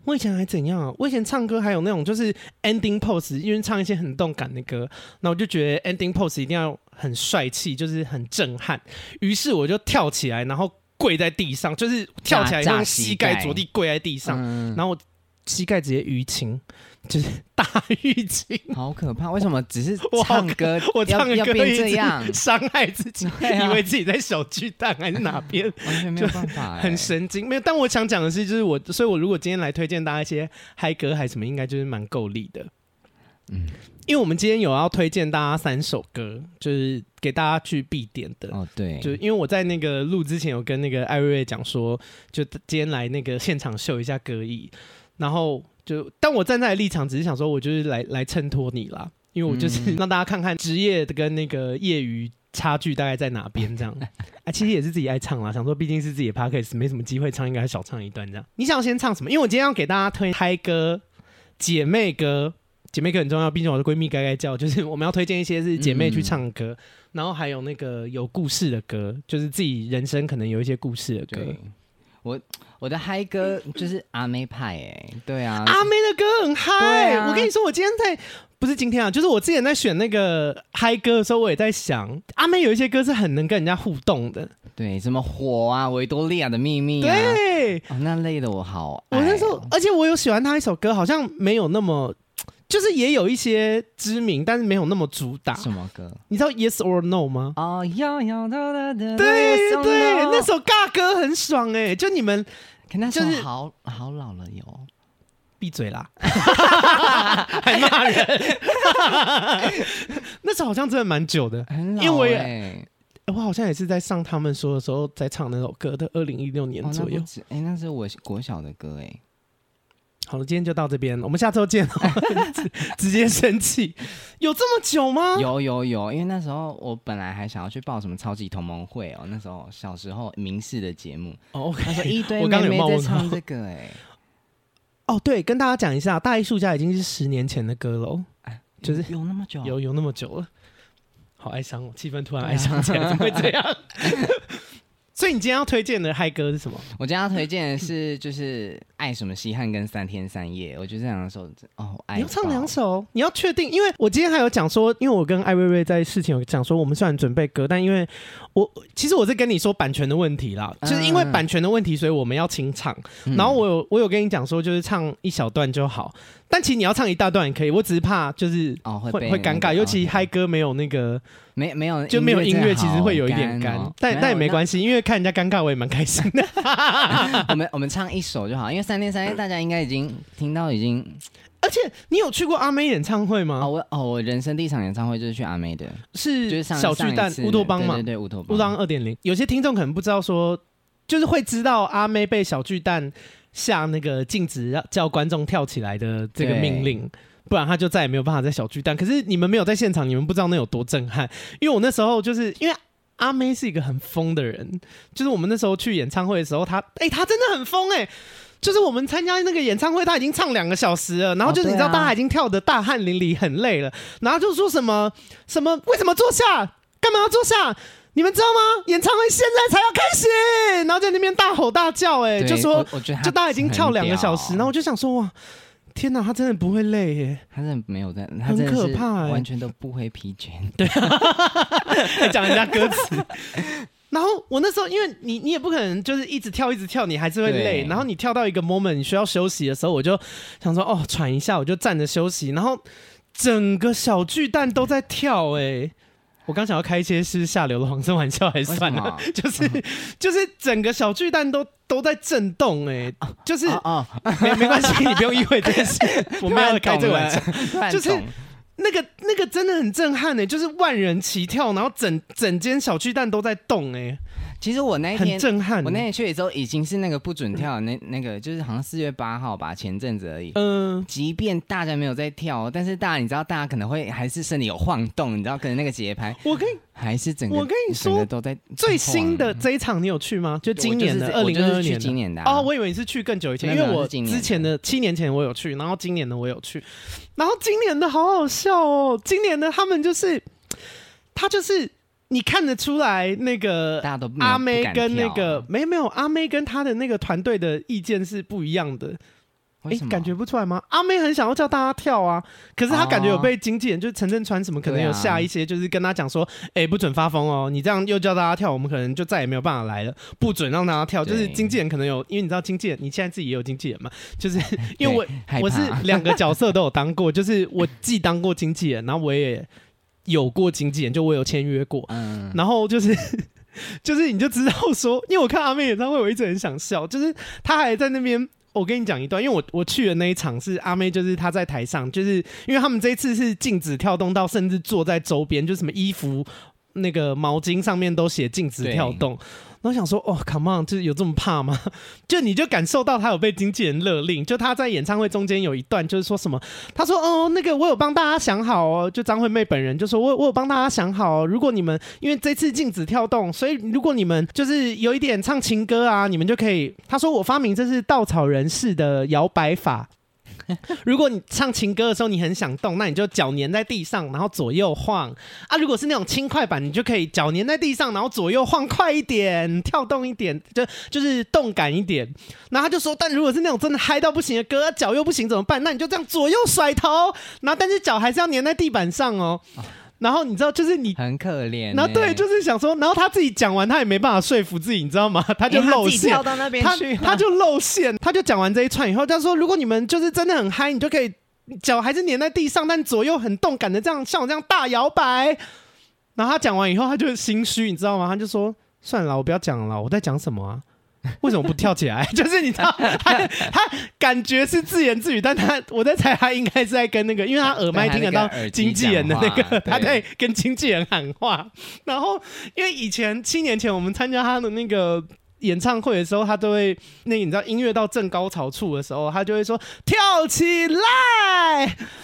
我以前还怎样啊？我以前唱歌还有那种就是 ending pose，因为唱一些很动感的歌，那我就觉得 ending pose 一定要很帅气，就是很震撼。于是我就跳起来，然后。跪在地上，就是跳起来用膝盖着地跪在地上，嗯、然后膝盖直接淤青，就是大浴巾，好可怕！为什么只是 唱歌，我唱歌要变这样，伤害自己，啊、以为自己在小巨蛋还是哪边，完全没有办法、欸，很神经。没有，但我想讲的是，就是我，所以我如果今天来推荐大家一些嗨歌还是什么，应该就是蛮够力的。嗯，因为我们今天有要推荐大家三首歌，就是给大家去必点的。哦，对，就因为我在那个录之前有跟那个艾瑞瑞讲说，就今天来那个现场秀一下歌艺，然后就但我站在立场，只是想说我就是来来衬托你啦，因为我就是让大家看看职业的跟那个业余差距大概在哪边这样。啊，其实也是自己爱唱啦，想说毕竟是自己的 podcast，没什么机会唱，应该少唱一段这样。你想要先唱什么？因为我今天要给大家推嗨歌、姐妹歌。姐妹歌很重要，毕竟我的闺蜜该该叫，就是我们要推荐一些是姐妹去唱歌，嗯、然后还有那个有故事的歌，就是自己人生可能有一些故事的歌。我我的嗨歌就是阿妹派哎，对啊，阿妹的歌很嗨。啊、我跟你说，我今天在不是今天啊，就是我之前在选那个嗨歌的时候，我也在想，阿妹有一些歌是很能跟人家互动的，对，什么火啊，维多利亚的秘密、啊，对、哦，那累的我好，我那时候，而且我有喜欢她一首歌，好像没有那么。就是也有一些知名，但是没有那么主打。什么歌？你知道 Yes or No 吗？哦，要要的的。对对，那首尬歌很爽哎！就你们，就是好好老了哟。闭嘴啦！还骂人。那首好像真的蛮久的，很老。因为我好像也是在上他们说的时候在唱那首歌的，二零一六年左右。哎，那是我国小的歌哎。好了，今天就到这边，我们下周见哦。直接生气，有这么久吗？有有有，因为那时候我本来还想要去报什么超级同盟会哦，那时候小时候明视的节目。他说 一堆妹妹在唱这个哎。哦，对，跟大家讲一下，《大艺术家》已经是十年前的歌了，哎，就是有那么久，有有那么久了，好哀伤哦，气氛突然哀伤起来，啊、怎么会这样？所以你今天要推荐的嗨歌是什么？我今天要推荐的是就是爱什么稀罕跟三天三夜，我觉得这两首哦，爱。你要唱两首，你要确定，因为我今天还有讲说，因为我跟艾瑞瑞在事情有讲说，我们虽然准备歌，但因为我其实我是跟你说版权的问题啦，就是因为版权的问题，所以我们要清唱。嗯、然后我有我有跟你讲说，就是唱一小段就好。但其实你要唱一大段也可以，我只是怕就是会会会尴尬，尤其嗨歌没有那个没没有就没有音乐，其实会有一点干，但但也没关系，因为看人家尴尬我也蛮开心的。我们我们唱一首就好，因为三天三夜大家应该已经听到已经，而且你有去过阿妹演唱会吗？哦我哦我人生第一场演唱会就是去阿妹的，是就是小巨蛋乌托邦嘛，对对乌托邦乌托邦二点零。有些听众可能不知道说，就是会知道阿妹被小巨蛋。下那个禁止要叫观众跳起来的这个命令，不然他就再也没有办法在小巨蛋。可是你们没有在现场，你们不知道那有多震撼。因为我那时候就是因为阿妹是一个很疯的人，就是我们那时候去演唱会的时候，她哎、欸，他真的很疯哎、欸。就是我们参加那个演唱会，他已经唱两个小时了，然后就是你知道大家已经跳得大汗淋漓，很累了，然后就说什么什么为什么坐下？干嘛要坐下？你们知道吗？演唱会现在才要开始，然后在那边大吼大叫、欸，哎，就说，就大家已经跳两个小时，然后我就想说，哇，天哪，他真的不会累耶、欸，他真的没有在，很可怕、欸，完全都不会疲倦。对，还 讲人家歌词。然后我那时候，因为你你也不可能就是一直跳一直跳，你还是会累。然后你跳到一个 moment 你需要休息的时候，我就想说，哦，喘一下，我就站着休息。然后整个小巨蛋都在跳、欸，哎。我刚想要开一些是下流的黄色玩笑，还是算了，就是就是整个小巨蛋都都在震动，哎，就是啊没没关系，你不用意会这件事，我们要开这个玩笑，就是那个那个真的很震撼，呢，就是万人齐跳，然后整整间小巨蛋都在动，哎。其实我那一天很震撼，我那天去的时候已经是那个不准跳的那那个，就是好像四月八号吧，前阵子而已。嗯，即便大家没有在跳，但是大家你知道，大家可能会还是身体有晃动，你知道，可能那个节拍，我跟你还是整个，我跟你说都在最新的这一场，你有去吗？就今年的二零二二年，今年的哦，我以为你是去更久以前，因为我之前的七年前我有去，然后今年的我有去，然后今年的好好笑哦，今年的他们就是他就是。你看得出来，那个阿妹跟那个没有没有阿妹跟他的那个团队的意见是不一样的。哎、欸，感觉不出来吗？阿妹很想要叫大家跳啊，可是她感觉有被经纪人，哦、就是陈振川什么，可能有下一些，就是跟他讲说，哎、啊欸，不准发疯哦，你这样又叫大家跳，我们可能就再也没有办法来了，不准让大家跳。就是经纪人可能有，因为你知道经纪人，你现在自己也有经纪人嘛，就是 因为我 我是两个角色都有当过，就是我既当过经纪人，然后我也有过经纪人，就我有签约过，嗯，然后就是 就是你就知道说，因为我看阿妹演唱会，我一直很想笑，就是她还在那边。我跟你讲一段，因为我我去的那一场是阿妹，就是她在台上，就是因为他们这一次是禁止跳动到，甚至坐在周边，就什么衣服、那个毛巾上面都写禁止跳动。我想说，哦，Come on，就是有这么怕吗？就你就感受到他有被经纪人勒令，就他在演唱会中间有一段，就是说什么，他说，哦，那个我有帮大家想好哦，就张惠妹本人就说我我有帮大家想好哦，如果你们因为这次禁止跳动，所以如果你们就是有一点唱情歌啊，你们就可以，他说我发明这是稻草人式的摇摆法。如果你唱情歌的时候你很想动，那你就脚粘在地上，然后左右晃啊。如果是那种轻快版，你就可以脚粘在地上，然后左右晃快一点，跳动一点，就就是动感一点。然后他就说，但如果是那种真的嗨到不行的歌，脚又不行怎么办？那你就这样左右甩头，然后但是脚还是要粘在地板上哦。然后你知道，就是你很可怜。然后对，就是想说，然后他自己讲完，他也没办法说服自己，你知道吗？他就露馅，跳到那边去他，他就露馅，他就讲完这一串以后，他说：“如果你们就是真的很嗨，你就可以脚还是粘在地上，但左右很动感的这样，像我这样大摇摆。”然后他讲完以后，他就心虚，你知道吗？他就说：“算了，我不要讲了，我在讲什么啊？” 为什么不跳起来？就是你知道，他他感觉是自言自语，但他我在猜，他应该是在跟那个，因为他耳麦听得到经纪人的那个，他在跟经纪人喊话。然后，因为以前七年前我们参加他的那个演唱会的时候，他都会那、你知道，音乐到正高潮处的时候，他就会说跳起来。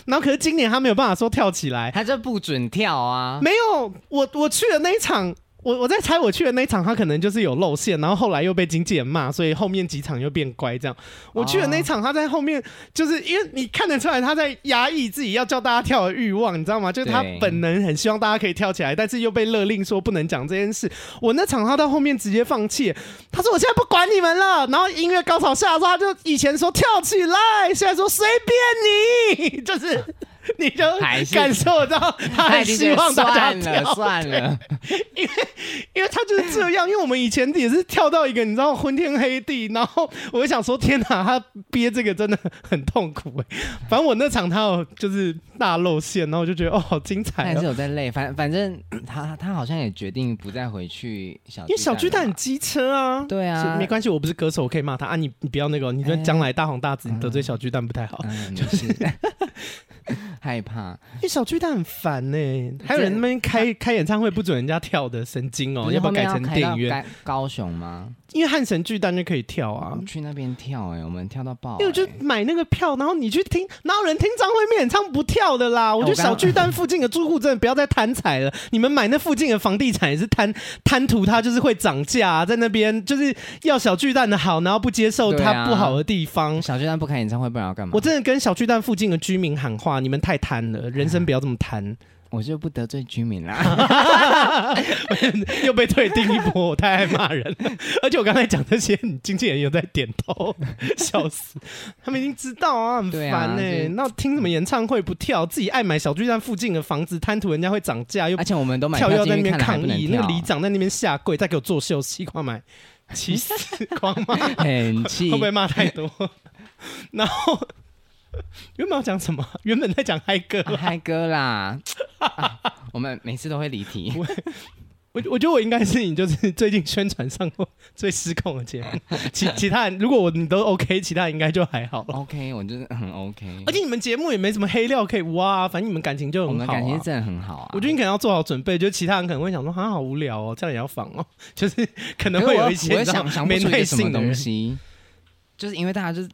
然后，可是今年他没有办法说跳起来，他就不准跳啊。没有，我我去的那一场。我我在猜，我去的那一场，他可能就是有露馅，然后后来又被经纪人骂，所以后面几场又变乖这样。我去的那一场，他在后面，就是因为你看得出来他在压抑自己要叫大家跳的欲望，你知道吗？就是他本能很希望大家可以跳起来，但是又被勒令说不能讲这件事。我那场他到后面直接放弃，他说我现在不管你们了。然后音乐高潮下的时候，他就以前说跳起来，现在说随便你，就是。你就感受到他很希望大家跳，算了，因为因为他就是这样，因为我们以前也是跳到一个你知道昏天黑地，然后我就想说天哪，他憋这个真的很痛苦哎。反正我那场他有就是大露馅，然后我就觉得哦好精彩，还是有在累。反反正他他好像也决定不再回去小，因为小巨蛋很机车啊。对啊，没关系，我不是歌手，我可以骂他啊。你你不要那个，你说将来大红大紫，你得罪小巨蛋不太好，就是。害怕，因为小巨蛋很烦呢、欸。还有人那边开开演唱会不准人家跳的，神经哦、喔！要不要改成电影院？高雄吗？因为汉神巨蛋就可以跳啊，去那边跳哎、欸，我们跳到爆、欸。因为我就买那个票，然后你去听，哪有人听张惠妹演唱不跳的啦？我觉得小巨蛋附近的住户真的不要再贪财了。你们买那附近的房地产也是贪贪图它就是会涨价、啊，在那边就是要小巨蛋的好，然后不接受它不好的地方。啊、小巨蛋不开演唱会，不然要干嘛？我真的跟小巨蛋附近的居民喊话：你们太贪了，人生不要这么贪。我就不得罪居民啦，又被退订一波，我太爱骂人了。而且我刚才讲这些，你经纪人有在点头，笑死。他们已经知道啊，很烦呢、欸。那、啊、听什么演唱会不跳，自己爱买小巨蛋附近的房子，贪图人家会涨价，又而且我们都买票要在那边抗议，那个里长在那边下跪，再给我作秀，气狂买，气死狂骂，很气，会不会骂太多？然后。原本要讲什么？原本在讲嗨歌，嗨歌啦！啊、我们每次都会离题。我我觉得我应该是你，就是最近宣传上过最失控的节目。其其他人如果我你都 OK，其他人应该就还好了。OK，我就是很 OK。而且你们节目也没什么黑料可以挖，反正你们感情就很好、啊。我们感情真的很好啊！我觉得你可能要做好准备，就是其他人可能会想说，好像好无聊哦，这样也要仿哦，就是可能会有一些想想不出一什么东西，就是因为大家就是。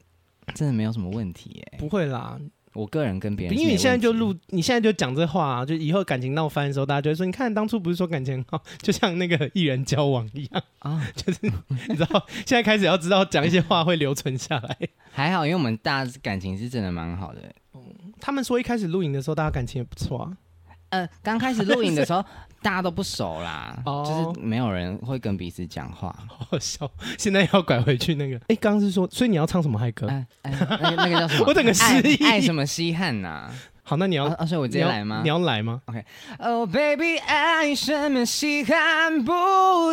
真的没有什么问题耶、欸，不会啦。我个人跟别人，因为你现在就录，你现在就讲这话、啊，就以后感情闹翻的时候，大家就会说，你看当初不是说感情很好，就像那个艺人交往一样啊，就是你知道，现在开始要知道讲一些话会留存下来。还好，因为我们大家感情是真的蛮好的、欸。他们说一开始录影的时候，大家感情也不错啊。呃，刚开始录影的时候。大家都不熟啦，oh. 就是没有人会跟彼此讲话，好好笑。现在要拐回去那个，哎、欸，刚刚是说，所以你要唱什么嗨歌？那个那个叫什么？我整个失忆，爱什么稀罕呐、啊？好，那你要，啊、所以我直接来吗？你要，来吗？OK。Oh baby，爱什么稀罕？不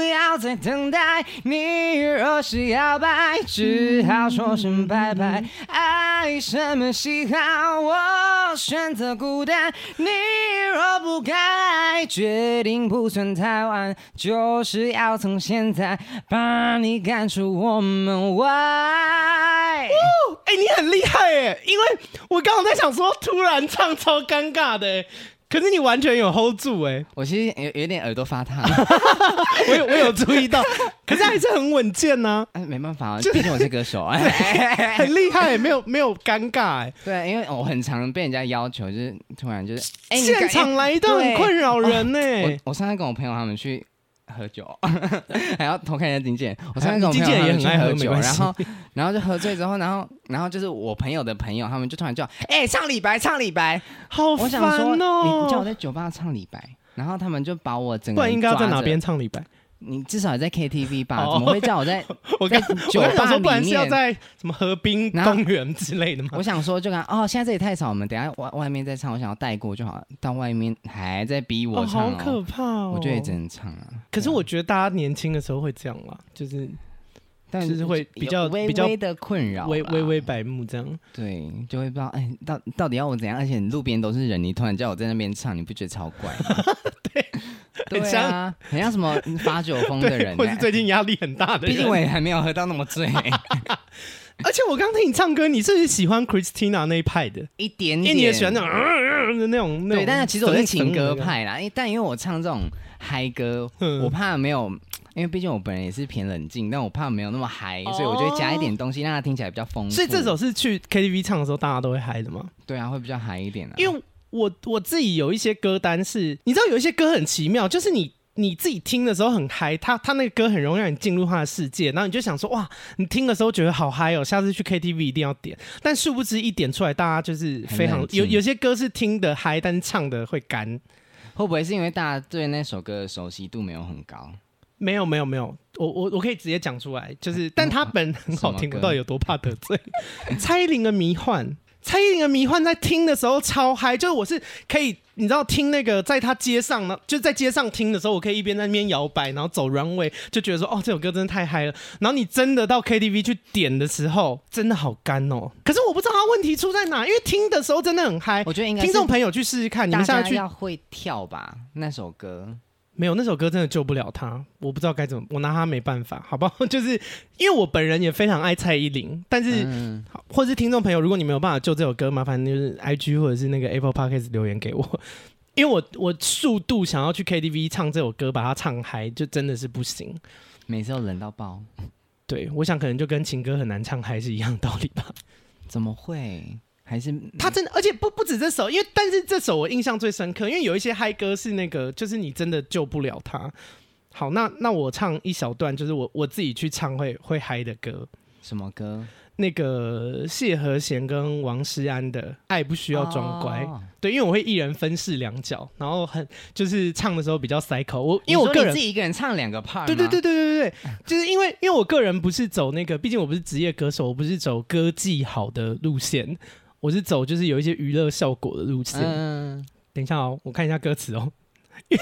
要再等待。你若是摇摆，只好说声拜拜。爱什么稀罕？我选择孤单。你若不该，决定不算太晚，就是要从现在把你赶出我们外。哎、欸，你很厉害哎，因为我刚刚在想说，突然唱。超尴尬的，可是你完全有 hold 住哎！我其实有有点耳朵发烫，我有我有注意到，可是还是很稳健呢。哎，没办法啊，毕竟我是歌手，哎，很厉害，没有没有尴尬哎。对，因为我很常被人家要求，就是突然就是哎，现场来一段很困扰人呢。我我上次跟我朋友他们去。喝酒，还要偷看一下经纪人。我上次跟我朋友也很爱喝酒，然后，然后就喝醉之后，然后，然后就是我朋友的朋友，他们就突然叫，哎、欸，唱李白，唱李白，好烦哦！你叫我在酒吧唱李白，然后他们就把我整个，不然应该要在哪边唱李白？你至少也在 KTV 吧？怎么会叫我在？我在酒吧里面是要在什么河滨公园之类的吗？我想说，就看哦，现在这里太吵，我们等下外外面再唱。我想要带过就好了，到外面还在逼我唱，好可怕哦！我觉得也只能唱啊。可是我觉得大家年轻的时候会这样啦，就是，但是会比较比较的困扰，微微微白目这样。对，就会不知道哎，到到底要我怎样？而且路边都是人，你突然叫我在那边唱，你不觉得超怪吗？对。对啊，很像什么发酒疯的人，或是最近压力很大的人。毕竟我也还没有喝到那么醉。而且我刚听你唱歌，你是不是喜欢 Christina 那一派的？一点点，因为你也喜欢那种、呃、那种。对，但是其实我是情歌派啦。因但因为我唱这种嗨歌，我怕没有，因为毕竟我本人也是偏冷静，但我怕没有那么嗨，所以我就会加一点东西，让它听起来比较丰富。所以这首是去 KTV 唱的时候，大家都会嗨的吗？对啊，会比较嗨一点啊。因为我我自己有一些歌单是，你知道有一些歌很奇妙，就是你。你自己听的时候很嗨，他他那个歌很容易让你进入他的世界，然后你就想说哇，你听的时候觉得好嗨哦，下次去 KTV 一定要点。但殊不知一点出来，大家就是非常有有些歌是听的嗨，但唱的会干。会不会是因为大家对那首歌的熟悉度没有很高？没有没有没有，我我我可以直接讲出来，就是但他本人很好听，我到底有多怕得罪？蔡依林的迷幻。蔡依林的迷幻在听的时候超嗨，就是我是可以，你知道听那个在他街上呢，就在街上听的时候，我可以一边在那边摇摆，然后走 runway，就觉得说哦，这首歌真的太嗨了。然后你真的到 KTV 去点的时候，真的好干哦。可是我不知道他问题出在哪，因为听的时候真的很嗨。我觉得应该听众朋友去试试看，你们下去要会跳吧那首歌。没有那首歌真的救不了他，我不知道该怎么，我拿他没办法，好不好？就是因为我本人也非常爱蔡依林，但是，嗯、或者是听众朋友，如果你没有办法救这首歌，麻烦就是 I G 或者是那个 Apple Podcast 留言给我，因为我我速度想要去 K T V 唱这首歌，把它唱嗨，就真的是不行，每次都冷到爆。对，我想可能就跟情歌很难唱嗨是一样道理吧？怎么会？还是他真的，而且不不止这首，因为但是这首我印象最深刻，因为有一些嗨歌是那个，就是你真的救不了他。好，那那我唱一小段，就是我我自己去唱会会嗨的歌。什么歌？那个谢和弦跟王诗安的《爱不需要装乖》哦，对，因为我会一人分饰两角，然后很就是唱的时候比较塞口。我因为我个人自己一个人唱两个 part，对对对对对对，就是因为因为我个人不是走那个，毕竟我不是职业歌手，我不是走歌技好的路线。我是走就是有一些娱乐效果的路线。嗯，等一下哦，我看一下歌词哦。哎、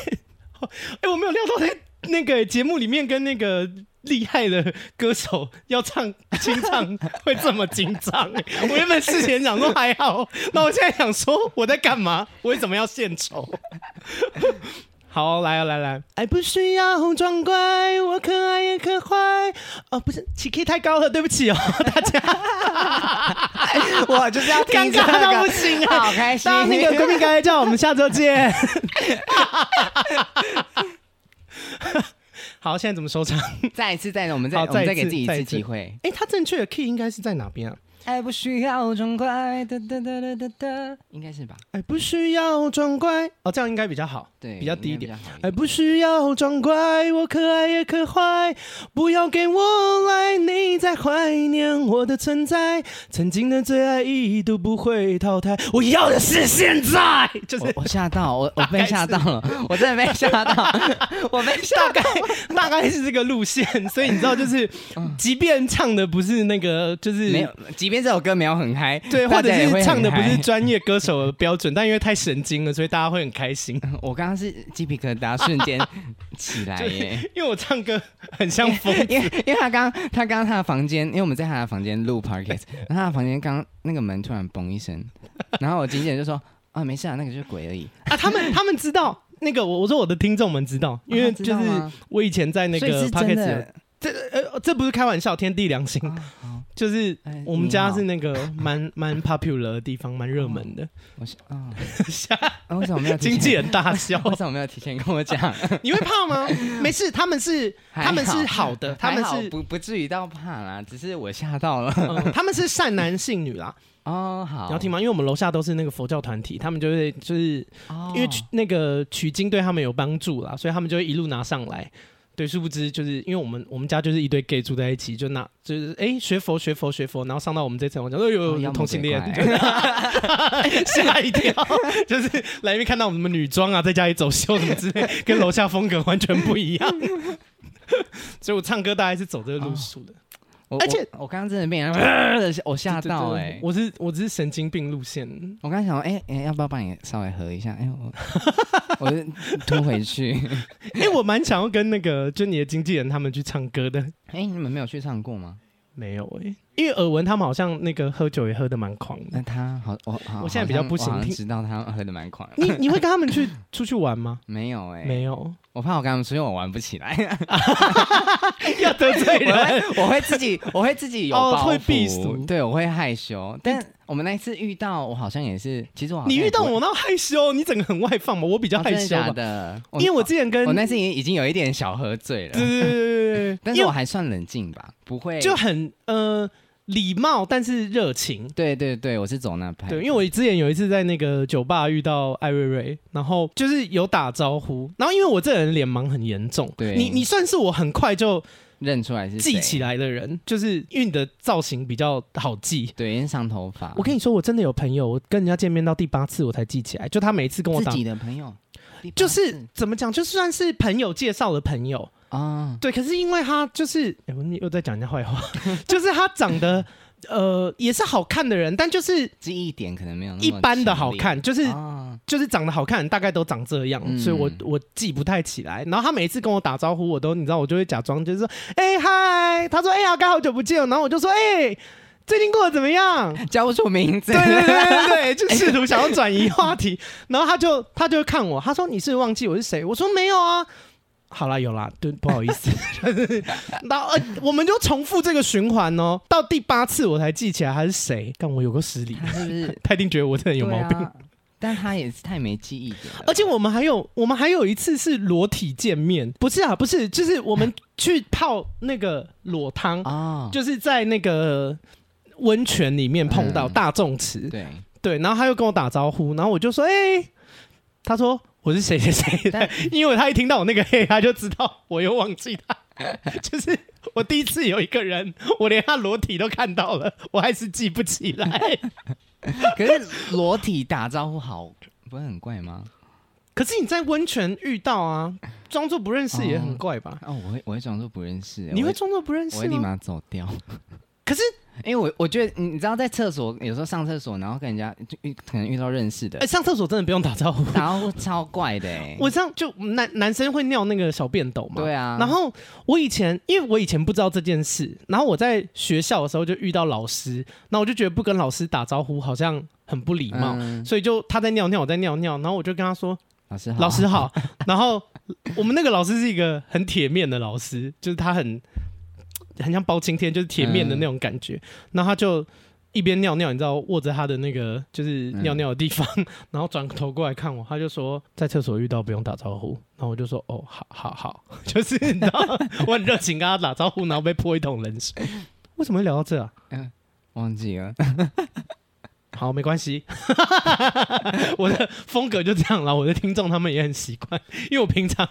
欸，我没有料到在那个节目里面跟那个厉害的歌手要唱清唱会这么紧张。我原本事前想说还好，那我现在想说我在干嘛？我为什么要献丑？好，来啊，来来，爱不需要装乖，我可爱也可坏。哦，不是，起 key 太高了，对不起哦，大家。我就是要尴尬到不行啊，好开心。那个闺蜜该叫我们下周见。好，现在怎么收场？再一次，再我们再我们再给自己一次机会。哎，他正确的 key 应该是在哪边啊？爱不需要装乖，哒哒哒哒哒哒，应该是吧？爱不需要装乖，哦，这样应该比较好，对，比较低一点。爱不需要装乖，我可爱也可坏，不要给我来，你在怀念我的存在，曾经的最爱一度不会淘汰，我要的是现在。就是我吓到，我 我被吓到了，我真的被吓到，我被吓到，大概大概是这个路线，所以你知道，就是即便唱的不是那个，就是没有，即便这首歌没有很嗨，对，或者是唱的不是专业歌手的标准，但因为太神经了，所以大家会很开心。我刚刚是鸡皮疙瘩瞬间起来耶，因为我唱歌很像疯，因为因为他刚他刚刚他的房间，因为我们在他的房间录 podcast，然后他的房间刚那个门突然嘣一声，然后我经纪人就说啊没事啊，那个就是鬼而已啊，他们他们知道那个我我说我的听众们知道，因为就是我以前在那个 podcast。这呃，这不是开玩笑，天地良心，啊、就是我们家是那个蛮蛮 popular 的地方，蛮热门的。我想啊，吓、啊，为什么没有 经纪人大笑？为什么没有提前跟我讲？你会怕吗？没事，他们是他们是好的，他们是不不至于到怕啦，只是我吓到了。嗯、他们是善男信女啦。哦，好，你要听吗？因为我们楼下都是那个佛教团体，他们就会就是、哦、因为那个取经对他们有帮助啦，所以他们就会一路拿上来。对，殊不知就是因为我们我们家就是一堆 gay 住在一起，就那就是哎、欸、学佛学佛学佛，然后上到我们这层，我讲说有有同性恋，吓一跳，就是来这边看到我们什么女装啊，在家里走秀什么之类，跟楼下风格完全不一样，所以我唱歌大概是走这个路数的。哦而且我刚刚真的被我吓到哎、欸！我是我只是神经病路线。我刚刚想说，哎、欸、哎、欸，要不要帮你稍微合一下？哎、欸、我我就拖回去。哎、欸，我蛮想要跟那个就你的经纪人他们去唱歌的。哎、欸，你们没有去唱过吗？没有哎、欸，因为耳闻他们好像那个喝酒也喝的蛮狂的。那他好，我好我现在比较不行，知道他喝的蛮狂。你 你会跟他们去出去玩吗？没有哎、欸，没有。我怕我跟他们出去我玩不起来，要得罪人，我会，自己，我会自己有包袱，对，我会害羞。但我们那一次遇到，我好像也是，其实我你遇到我那害羞，你整个很外放嘛，我比较害羞、哦、的，因为我之前跟我那次已经已经有一点小喝醉了，对对对对，但是我还算冷静吧，不会就很呃。礼貌，但是热情。对对对，我是走那派。对，因为我之前有一次在那个酒吧遇到艾瑞瑞，然后就是有打招呼，然后因为我这人脸盲很严重，对，你你算是我很快就认出来是记起来的人，就是因为你的造型比较好记。对，因为长头发。我跟你说，我真的有朋友，我跟人家见面到第八次我才记起来，就他每一次跟我打自己的朋友，就是。怎么讲，就算是朋友介绍的朋友。啊，对，可是因为他就是，欸、你又在讲人家坏话，就是他长得呃也是好看的人，但就是记忆点可能没有一般的好看，就是、啊、就是长得好看，大概都长这样，嗯、所以我我记不太起来。然后他每一次跟我打招呼，我都你知道，我就会假装就是说，哎、欸、嗨，他说哎呀，刚好久不见，然后我就说哎、欸，最近过得怎么样？叫不出名字，对对对对对，就 试图想要转移话题。然后他就他就看我，他说你是忘记我是谁？我说没有啊。好啦，有啦，对，不好意思，然后呃，我们就重复这个循环哦，到第八次我才记起来他是谁。但我有个实力，是不是？他一定觉得我这人有毛病。啊、但他也是太没记忆点。而且我们还有，我们还有一次是裸体见面，不是啊，不是，就是我们去泡那个裸汤啊，就是在那个温泉里面碰到大众池，嗯、对对，然后他又跟我打招呼，然后我就说，哎、欸，他说。我是谁谁谁的，因为他一听到我那个嘿，他就知道我又忘记他。就是我第一次有一个人，我连他裸体都看到了，我还是记不起来。可是裸体打招呼好，不会很怪吗？可是你在温泉遇到啊，装作不认识也很怪吧？哦，哦，我会我会装作不认识，你会装作不认识，我会立马走掉。可是。因为我我觉得你知道在厕所有时候上厕所，然后跟人家就遇可能遇到认识的，哎、欸，上厕所真的不用打招呼，打招呼超怪的、欸。我这样就男男生会尿那个小便斗嘛？对啊。然后我以前因为我以前不知道这件事，然后我在学校的时候就遇到老师，然后我就觉得不跟老师打招呼好像很不礼貌，嗯、所以就他在尿尿，我在尿尿，然后我就跟他说：“老师好，老师好。” 然后我们那个老师是一个很铁面的老师，就是他很。很像包青天，就是铁面的那种感觉。然后他就一边尿尿，你知道，握着他的那个就是尿尿的地方，嗯、然后转头过来看我，他就说在厕所遇到不用打招呼。然后我就说哦，好好好，就是你知道，我很热情跟他打招呼，然后被泼一桶冷水。为什么会聊到这啊？嗯，忘记了。好，没关系，我的风格就这样了。我的听众他们也很习惯，因为我平常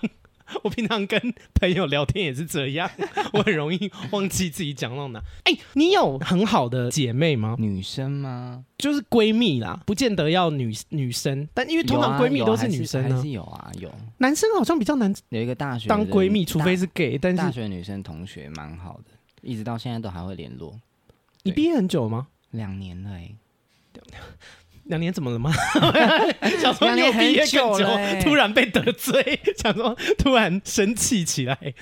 我平常跟朋友聊天也是这样，我很容易忘记自己讲到哪。哎、欸，你有很好的姐妹吗？女生吗？就是闺蜜啦，不见得要女女生，但因为通常闺蜜都是女生还是有啊，有。男生好像比较难，有一个大学当闺蜜，除非是 gay，但是大学女生同学蛮好的，一直到现在都还会联络。你毕业很久吗？两年了、欸。两年怎么了吗？想说你毕业更久，久突然被得罪，想说突然生气起来。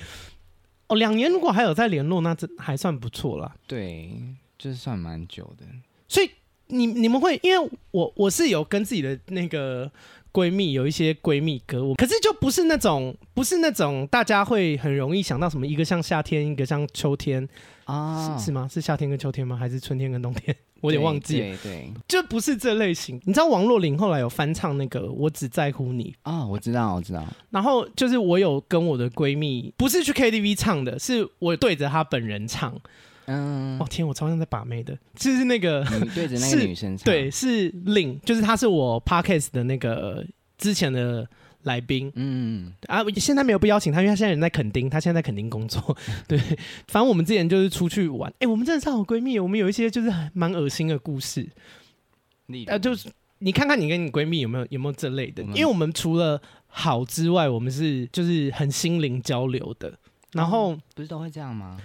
哦，两年如果还有在联络，那这还算不错啦。对，就是算蛮久的。所以你你们会，因为我我是有跟自己的那个闺蜜有一些闺蜜歌，我可是就不是那种不是那种大家会很容易想到什么一个像夏天，一个像秋天啊？是，是吗？是夏天跟秋天吗？还是春天跟冬天？我有点忘记，对，对，对，就不是这类型。你知道王若琳后来有翻唱那个《我只在乎你》啊、哦？我知道，我知道。然后就是我有跟我的闺蜜，不是去 KTV 唱的，是我对着她本人唱。嗯，哦天，我超像在把妹的，就是那个对着那个女生唱，对，是令，就是她是我 Parkes 的那个之前的。来宾，嗯啊，现在没有不邀请他，因为他现在人在垦丁，他现在在垦丁工作。对，反正我们之前就是出去玩，哎、欸，我们真的是好闺蜜，我们有一些就是蛮恶心的故事。你啊，就是你看看你跟你闺蜜有没有有没有这类的，因为我们除了好之外，我们是就是很心灵交流的。然后、嗯、不是都会这样吗？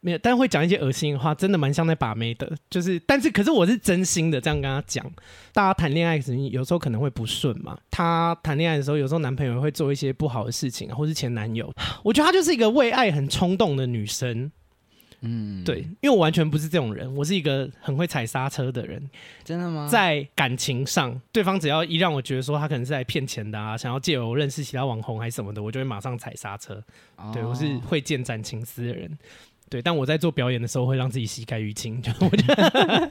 没有，但会讲一些恶心的话，真的蛮像在把妹的。就是，但是可是我是真心的这样跟他讲。大家谈恋爱时，有时候可能会不顺嘛。他谈恋爱的时候，有时候男朋友会做一些不好的事情，或是前男友。我觉得她就是一个为爱很冲动的女生。嗯，对，因为我完全不是这种人，我是一个很会踩刹车的人。真的吗？在感情上，对方只要一让我觉得说他可能是来骗钱的啊，想要借我认识其他网红还是什么的，我就会马上踩刹车。哦、对，我是会见斩情丝的人。对，但我在做表演的时候会让自己膝盖淤青，就我觉得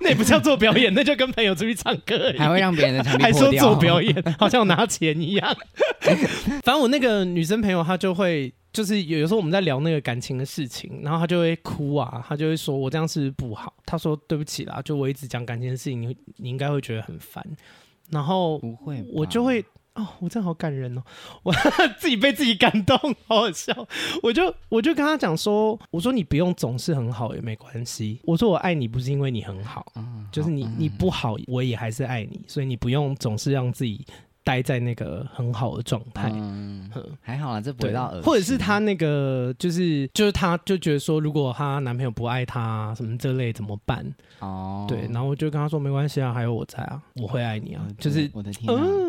那也不叫做表演，那就跟朋友出去唱歌而已，还会让别人的场地还说做表演，好像我拿钱一样。反正我那个女生朋友，她就会就是有时候我们在聊那个感情的事情，然后她就会哭啊，她就会说我这样是不是不好？她说对不起啦，就我一直讲感情的事情，你你应该会觉得很烦。然后不会，我就会。哦，我真的好感人哦！我自己被自己感动，好好笑。我就我就跟他讲说，我说你不用总是很好也没关系。我说我爱你不是因为你很好，嗯、就是你、嗯、你不好我也还是爱你，所以你不用总是让自己待在那个很好的状态。嗯，还好啦，这不会到恶。或者是她那个就是就是她就觉得说，如果她男朋友不爱她什么这类怎么办？哦，对，然后我就跟她说没关系啊，还有我在啊，我会爱你啊。就是我的天、啊。嗯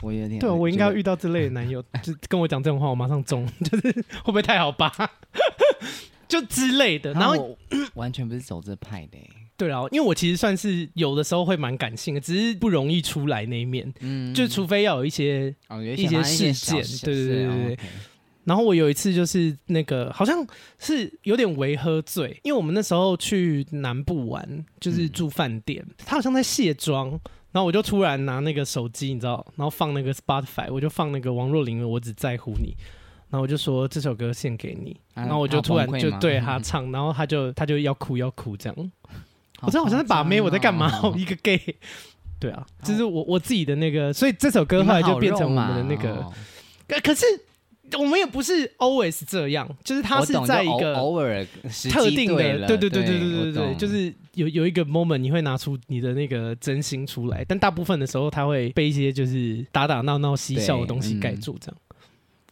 我有点对，我应该要遇到这类的男友，就跟我讲这种话，我马上中，就是会不会太好吧？就之类的。然后我完全不是走这派的。对啊，因为我其实算是有的时候会蛮感性的，只是不容易出来那一面。嗯，就除非要有一些、哦、一些事件，对对对对对。然后我有一次就是那个好像是有点微喝醉，因为我们那时候去南部玩，就是住饭店，嗯、他好像在卸妆。然后我就突然拿那个手机，你知道，然后放那个 Spotify，我就放那个王若琳的《我只在乎你》，然后我就说这首歌献给你，然后我就突然就对他 唱，然后他就他就要哭要哭这样，我知道好像是把妹，我在干嘛？一个 gay，对啊，就是我我自己的那个，所以这首歌后来就变成我们的那个，可可是。我们也不是 always 这样，就是他是在一个偶尔特定的，对对对对对对对，就是有有一个 moment 你会拿出你的那个真心出来，但大部分的时候他会被一些就是打打闹闹嬉笑的东西盖住，这样。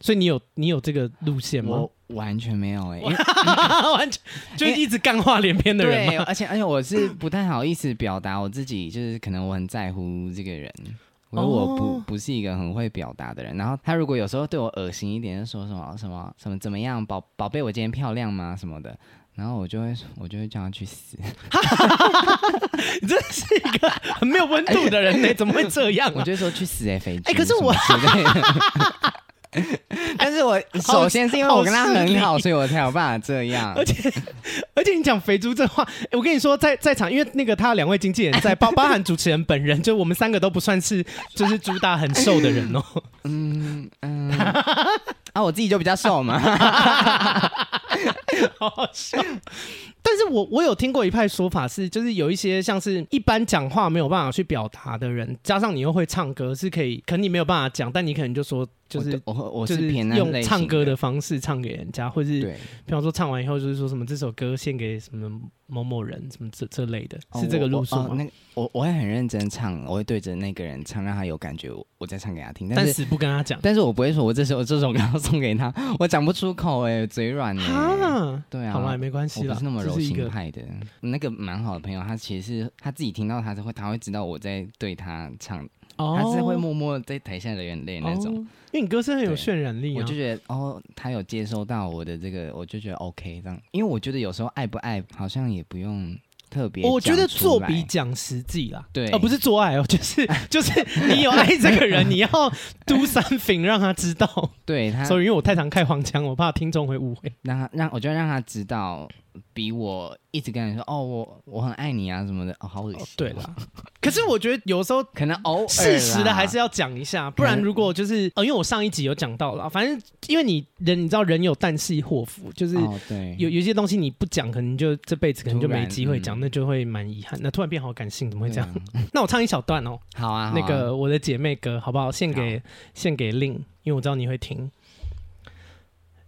所以你有你有这个路线吗？我完全没有哎、欸，完全就一直干话连篇的人对。而且而且我是不太好意思表达我自己，就是可能我很在乎这个人。而我不不是一个很会表达的人，然后他如果有时候对我恶心一点，就说什么什么什么怎么样，宝宝贝，我今天漂亮吗？什么的，然后我就会我就会叫他去死。你真的是一个很没有温度的人呢？怎么会这样啊？我就说去死哎，肥哎！可是我。但是我首先是因为我跟他很好，所以我才有办法这样。而且 而且你讲肥猪这话，欸，我跟你说，在在场，因为那个他两位经纪人在，包包含主持人本人，就我们三个都不算是就是主打很瘦的人哦。嗯嗯，啊，我自己就比较瘦嘛。好好笑。但是我我有听过一派说法是，就是有一些像是一般讲话没有办法去表达的人，加上你又会唱歌，是可以，可能你没有办法讲，但你可能就说。就是我我是偏用唱歌的方式唱给人家，或是比方说唱完以后就是说什么这首歌献给什么某某人，什么这这类的，是这个路数吗？那我我会很认真唱，我会对着那个人唱，让他有感觉，我我再唱给他听。但是不跟他讲，但是我不会说我这首这首歌要送给他，我讲不出口哎，嘴软哎。对啊，好了，没关系了，不是那么柔情派的。那个蛮好的朋友，他其实是他自己听到他是会他会知道我在对他唱。他是会默默在台下流眼泪那种，因为你歌声很有渲染力，我就觉得哦，他有接收到我的这个，我就觉得 OK 这样。因为我觉得有时候爱不爱，好像也不用特别。我觉得做比讲实际啦，对，而不是做爱哦，就是 就是你有爱这个人，你要 do something 让他知道。对他，所以因为我太常开黄腔，我怕听众会误会。让他让我就让他知道。比我一直跟你说哦，我我很爱你啊什么的哦，好恶心。对了，可是我觉得有时候可能偶尔适时的还是要讲一下，不然如果就是呃，因为我上一集有讲到了，反正因为你人你知道人有旦夕祸福，就是有有些东西你不讲，可能就这辈子可能就没机会讲，那就会蛮遗憾。那突然变好感性，怎么会这样？那我唱一小段哦，好啊，那个我的姐妹歌好不好？献给献给令，因为我知道你会听。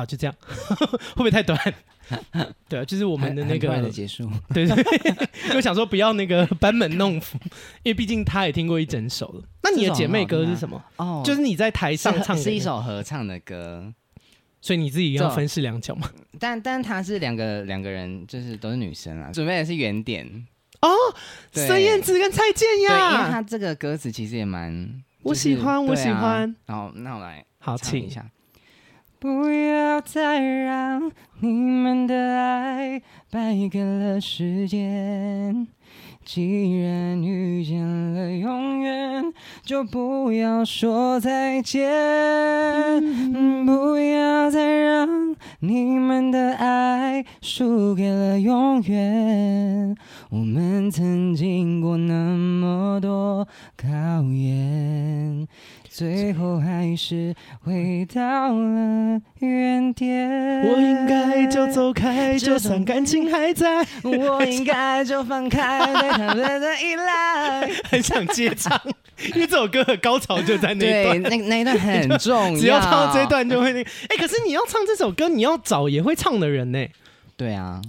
好，就这样，会不会太短？对啊，就是我们的那个的结束。对对，因为想说不要那个班门弄斧，因为毕竟他也听过一整首了。那你的姐妹歌是什么？哦，就是你在台上唱的，是一首合唱的歌，所以你自己要分饰两角嘛。但但他是两个两个人，就是都是女生啊。准备的是原点哦，孙燕姿跟蔡健雅。因为他这个歌词其实也蛮，我喜欢，我喜欢。好，那我来好请一下。不要再让你们的爱败给了时间。既然遇见了永远，就不要说再见。不要再让你们的爱输给了永远。我们曾经过那么多考验。最后还是回到了原点。我应该就走开，就算感情还在。我应该就放开对他们的依赖。很想接唱，因为这首歌的高潮就在那一段。对，那那一段很重要。只要唱到这一段就会那个。哎、欸，可是你要唱这首歌，你要找也会唱的人呢。对啊。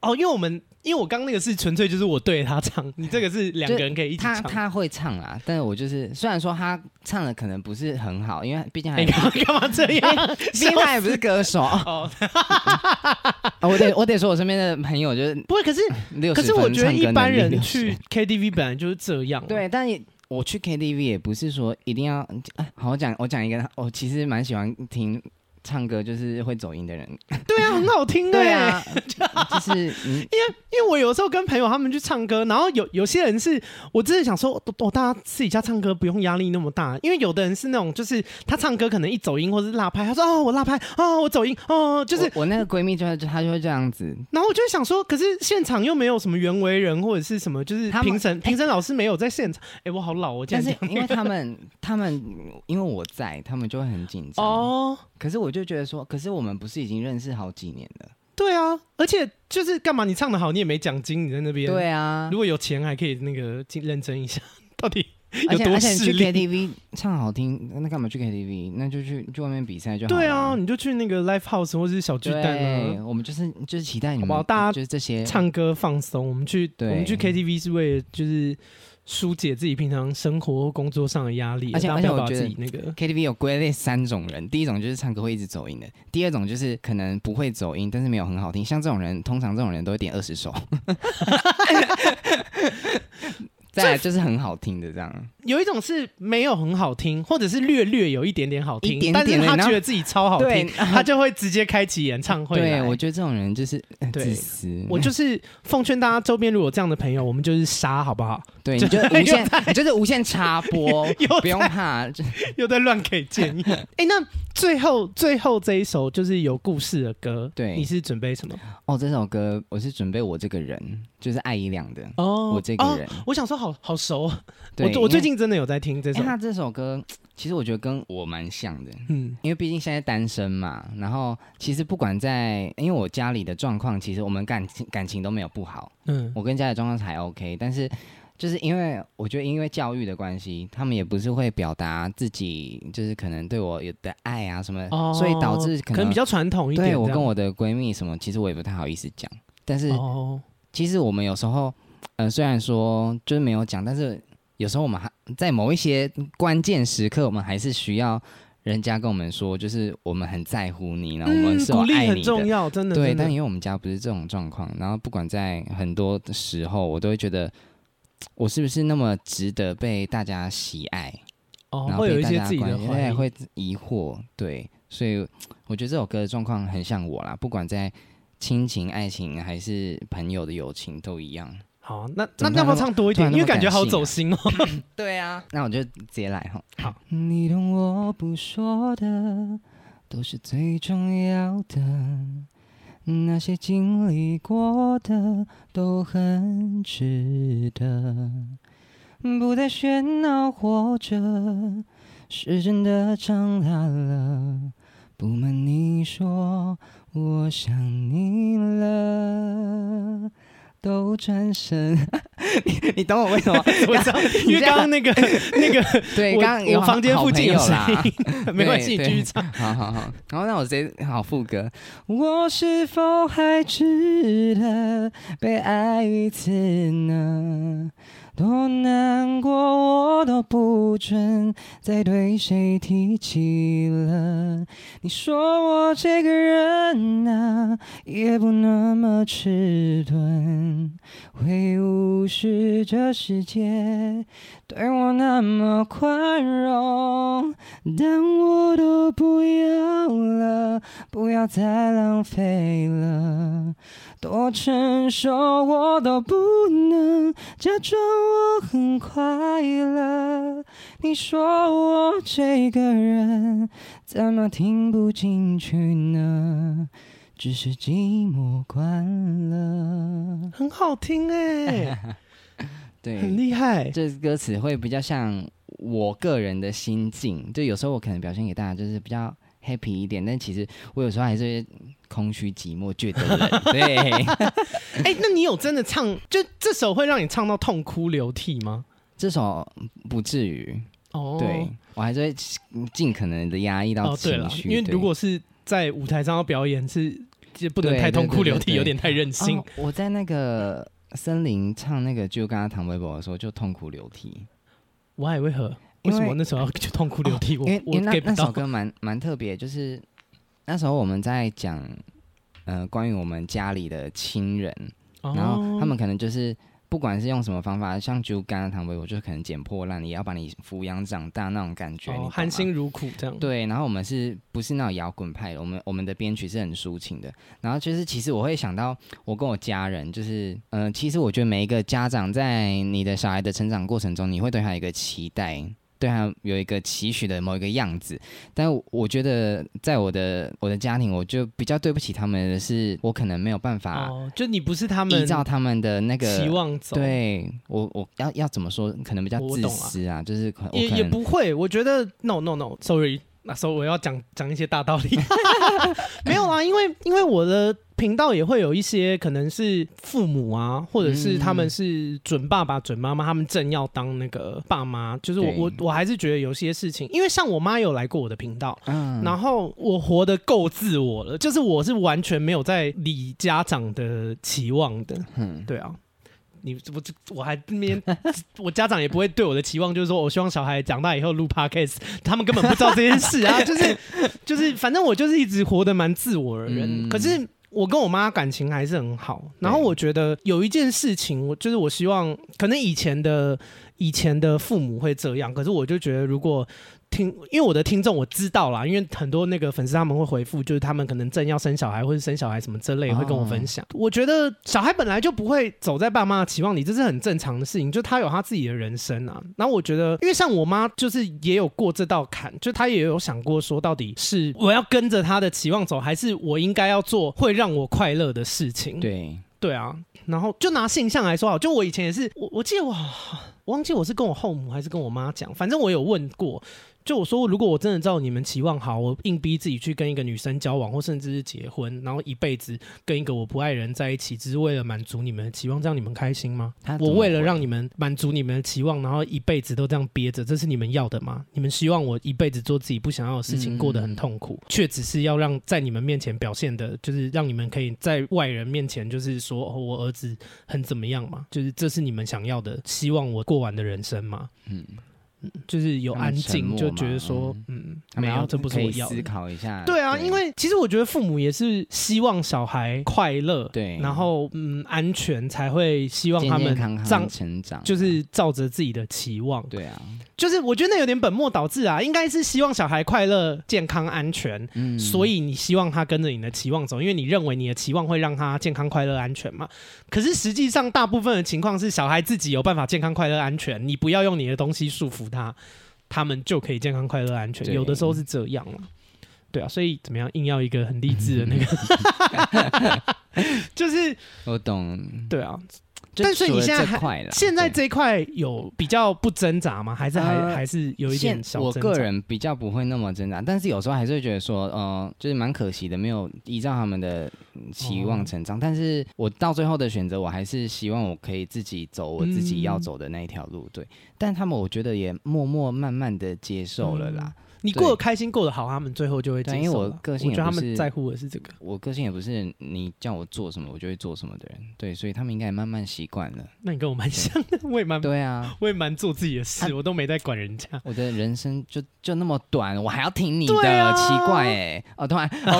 哦，因为我们。因为我刚刚那个是纯粹就是我对着他唱，你这个是两个人可以一起唱。他他会唱啊，但是我就是虽然说他唱的可能不是很好，因为毕竟还你干嘛干嘛这样？毕竟他也不是歌手。哦，我得我得说，我身边的朋友就是不会，可是可是我觉得一般人去 KTV 本来就是这样。对，但我去 KTV 也不是说一定要。好，我讲我讲一个，我其实蛮喜欢听。唱歌就是会走音的人，对啊，很好听的。对啊，就是因为因为我有时候跟朋友他们去唱歌，然后有有些人是我真的想说，我大家私底下唱歌不用压力那么大，因为有的人是那种就是他唱歌可能一走音或者是落拍，他说哦我落拍哦我走音哦，就是我，我那个闺蜜就会她就会这样子，然后我就会想说，可是现场又没有什么袁惟仁或者是什么，就是评审评审老师没有在现场，哎、欸、我好老哦，这样子，因为他们 他们因为我在，他们就会很紧张。哦，可是我。就觉得说，可是我们不是已经认识好几年了？对啊，而且就是干嘛？你唱的好，你也没奖金，你在那边。对啊，如果有钱还可以那个认真一下，到底有多势利？去 KTV 唱好听，那干嘛去 KTV？那就去去外面比赛就好。对啊，你就去那个 Live House 或者是小巨蛋啊。我们就是就是期待你们，好不好？大家就是这些唱歌放松。我们去我们去 KTV 是为了就是。疏解自己平常生活工作上的压力，而且而且我觉得那个 KTV 有归类三种人，第一种就是唱歌会一直走音的，第二种就是可能不会走音，但是没有很好听，像这种人，通常这种人都会点二十首，再来就是很好听的这样。有一种是没有很好听，或者是略略有一点点好听，点点但是他觉得自己超好听，他就会直接开启演唱会。对，我觉得这种人就是自私。我就是奉劝大家，周边如果有这样的朋友，我们就是杀，好不好？对，你就无限，你就是无限插播，不用怕，又在 乱给建议。哎、欸，那最后最后这一首就是有故事的歌，对，你是准备什么？哦，这首歌我是准备我这个人，就是艾怡良的哦，我这个人，哦、我想说好好熟，对我我最近真的有在听这首，他这首歌 其实我觉得跟我蛮像的，嗯，因为毕竟现在单身嘛，然后其实不管在，因为我家里的状况，其实我们感情感情都没有不好，嗯，我跟家里状况还 OK，但是。就是因为我觉得，因为教育的关系，他们也不是会表达自己，就是可能对我有的爱啊什么，哦、所以导致可能，可能比较传统一点。对我跟我的闺蜜什么，其实我也不太好意思讲。但是，哦、其实我们有时候，呃，虽然说就是没有讲，但是有时候我们还在某一些关键时刻，我们还是需要人家跟我们说，就是我们很在乎你，然后我们是爱你的，嗯、鼓励很重要，真的。对，但因为我们家不是这种状况，然后不管在很多的时候，我都会觉得。我是不是那么值得被大家喜爱？哦，然后被大家关心，会会疑惑，对，所以我觉得这首歌的状况很像我啦，不管在亲情、爱情还是朋友的友情都一样。好，那那要不要唱多一点？因为感觉好走心哦。对啊，那我就直接来哈。好，你懂我不说的，都是最重要的。那些经历过的都很值得，不再喧闹活着，是真的长大了。不瞒你说，我想你了。都转身，你你懂我为什么？我知道，因为刚刚那个 那个，对，刚刚我房间附近有声音，没关系，继续唱。好好好，然后那我直接好副歌。我是否还值得被爱一次呢？多难过，我都不准再对谁提起了。你说我这个人啊，也不那么迟钝，会无视这世界对我那么宽容，但我都不要了，不要再浪费了。多成熟，我都不能假装我很快乐。你说我这个人怎么听不进去呢？只是寂寞惯了。很好听哎，对，很厉害。这歌词会比较像我个人的心境，就有时候我可能表现给大家就是比较 happy 一点，但其实我有时候还是。空虚寂寞，觉得冷。对，哎、欸，那你有真的唱？就这首会让你唱到痛哭流涕吗？这首不至于。哦，对，我还是会尽可能的压抑到情绪。哦、因为如果是在舞台上要表演，是就不能太痛哭流涕，有点太任性、哦。我在那个森林唱那个就刚刚唐微博的时候，就痛哭流涕。Why？为何？为什么那时候要就痛哭流涕？我因为我到。那首歌蛮蛮特别，就是。那时候我们在讲，呃，关于我们家里的亲人，哦、然后他们可能就是不管是用什么方法，像猪肝汤唯，我就可能捡破烂，也要把你抚养长大那种感觉，哦、含辛茹苦这样。对，然后我们是不是那种摇滚派的？我们我们的编曲是很抒情的。然后就是其实我会想到，我跟我家人，就是嗯、呃，其实我觉得每一个家长在你的小孩的成长过程中，你会对他有一个期待。对他有一个期许的某一个样子，但我觉得在我的我的家庭，我就比较对不起他们的是，我可能没有办法，就你不是他们依照他们的那个期望走。对我，我要要怎么说？可能比较自私啊，就是也也不会。我觉得 no no no，sorry，那时候我要讲讲一些大道理，没有啊，因为因为我的。频道也会有一些可能是父母啊，或者是他们是准爸爸、准妈妈，他们正要当那个爸妈。就是我我我还是觉得有些事情，因为像我妈有来过我的频道，嗯，然后我活得够自我了，就是我是完全没有在理家长的期望的，嗯，对啊，你我我还那边 我家长也不会对我的期望，就是说我希望小孩长大以后录 Podcast，他们根本不知道这件事啊，就是就是反正我就是一直活得蛮自我的人，可是。我跟我妈感情还是很好，然后我觉得有一件事情，我就是我希望，可能以前的以前的父母会这样，可是我就觉得如果。听，因为我的听众我知道啦，因为很多那个粉丝他们会回复，就是他们可能正要生小孩或者生小孩什么之类，会跟我分享。哦、我觉得小孩本来就不会走在爸妈的期望里，这是很正常的事情，就他有他自己的人生啊。然后我觉得，因为像我妈就是也有过这道坎，就她也有想过说，到底是我要跟着她的期望走，还是我应该要做会让我快乐的事情？对对啊。然后就拿性向来说好，就我以前也是，我我记得我 我忘记我是跟我后母还是跟我妈讲，反正我有问过。就我说，如果我真的照你们期望好，我硬逼自己去跟一个女生交往，或甚至是结婚，然后一辈子跟一个我不爱人在一起，只是为了满足你们的期望，这样你们开心吗？我为了让你们满足你们的期望，然后一辈子都这样憋着，这是你们要的吗？你们希望我一辈子做自己不想要的事情，过得很痛苦，却、嗯、只是要让在你们面前表现的，就是让你们可以在外人面前就是说，哦，我儿子很怎么样嘛？就是这是你们想要的，希望我过完的人生吗？嗯。就是有安静，就觉得说，嗯，没有，这不是我要的。思考一下，对啊，因为其实我觉得父母也是希望小孩快乐，对，然后嗯安全，才会希望他们长成长，就是照着自己的期望。对啊，就是我觉得那有点本末倒置啊，应该是希望小孩快乐、健康、安全，嗯，所以你希望他跟着你的期望走，因为你认为你的期望会让他健康、快乐、安全嘛。可是实际上，大部分的情况是小孩自己有办法健康、快乐、安全，你不要用你的东西束缚他，他们就可以健康、快乐、安全。有的时候是这样了，对啊，所以怎么样，硬要一个很励志的那个，就是我懂，对啊。但是你现在还现在这一块有比较不挣扎吗？还是还、呃、还是有一点小？我个人比较不会那么挣扎，但是有时候还是会觉得说，嗯、呃，就是蛮可惜的，没有依照他们的期望成长。哦、但是我到最后的选择，我还是希望我可以自己走我自己要走的那一条路。对，但他们我觉得也默默慢慢的接受了啦。嗯你过得开心，过得好，他们最后就会接受。因为我个性我觉得他们在乎的是这个。我个性也不是你叫我做什么我就会做什么的人，对，所以他们应该也慢慢习惯了。那你跟我蛮像的，我也蛮对啊，我也蛮做自己的事，啊、我都没在管人家。我的人生就就那么短，我还要听你的，啊、奇怪哎、欸！哦，突然，我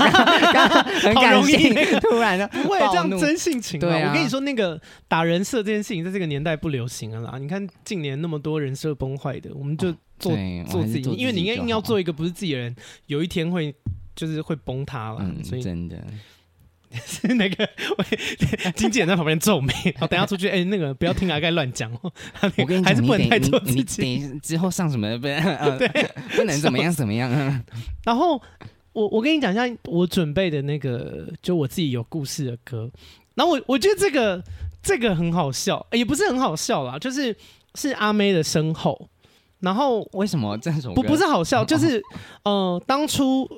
刚刚很感性，突然的，不会这样真性情。对啊，我跟你说，那个打人设这件事情，在这个年代不流行了啦。你看近年那么多人设崩坏的，我们就。哦做做自己，因为你应该硬要做一个不是自己的人，有一天会就是会崩塌了。嗯，所以真的是 那个 经纪人在旁边皱眉。好，等下出去，哎，那个不要听阿盖乱讲哦。我跟你讲，还是不能太做自己。你等之后上什么不能？对，不能怎么样怎么样。然后我我跟你讲一下，我准备的那个就我自己有故事的歌。然后我我觉得这个这个很好笑，也不是很好笑啦，就是是阿妹的身后。然后为什么这种不不是好笑？就是呃，当初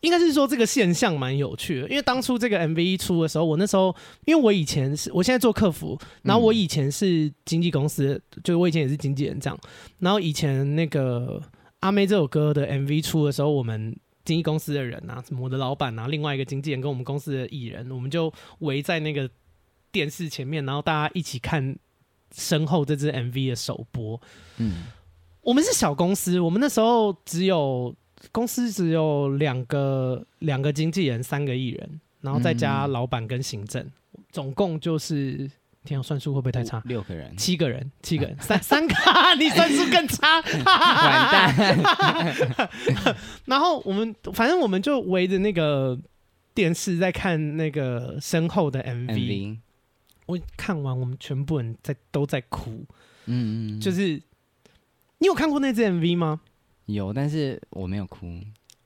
应该是说这个现象蛮有趣的，因为当初这个 MV 一出的时候，我那时候因为我以前是我现在做客服，然后我以前是经纪公司，嗯、就是我以前也是经纪人这样。然后以前那个阿妹这首歌的 MV 出的时候，我们经纪公司的人啊，什么我的老板啊，另外一个经纪人跟我们公司的艺人，我们就围在那个电视前面，然后大家一起看身后这支 MV 的首播，嗯。我们是小公司，我们那时候只有公司只有两个两个经纪人，三个艺人，然后再加老板跟行政，嗯、总共就是天啊，算数会不会太差？六个人，七个人，七个人，三三个，你算数更差，完蛋。然后我们反正我们就围着那个电视在看那个身后的 MV，, MV 我看完我们全部人在都在哭，嗯嗯，就是。你有看过那支 MV 吗？有，但是我没有哭。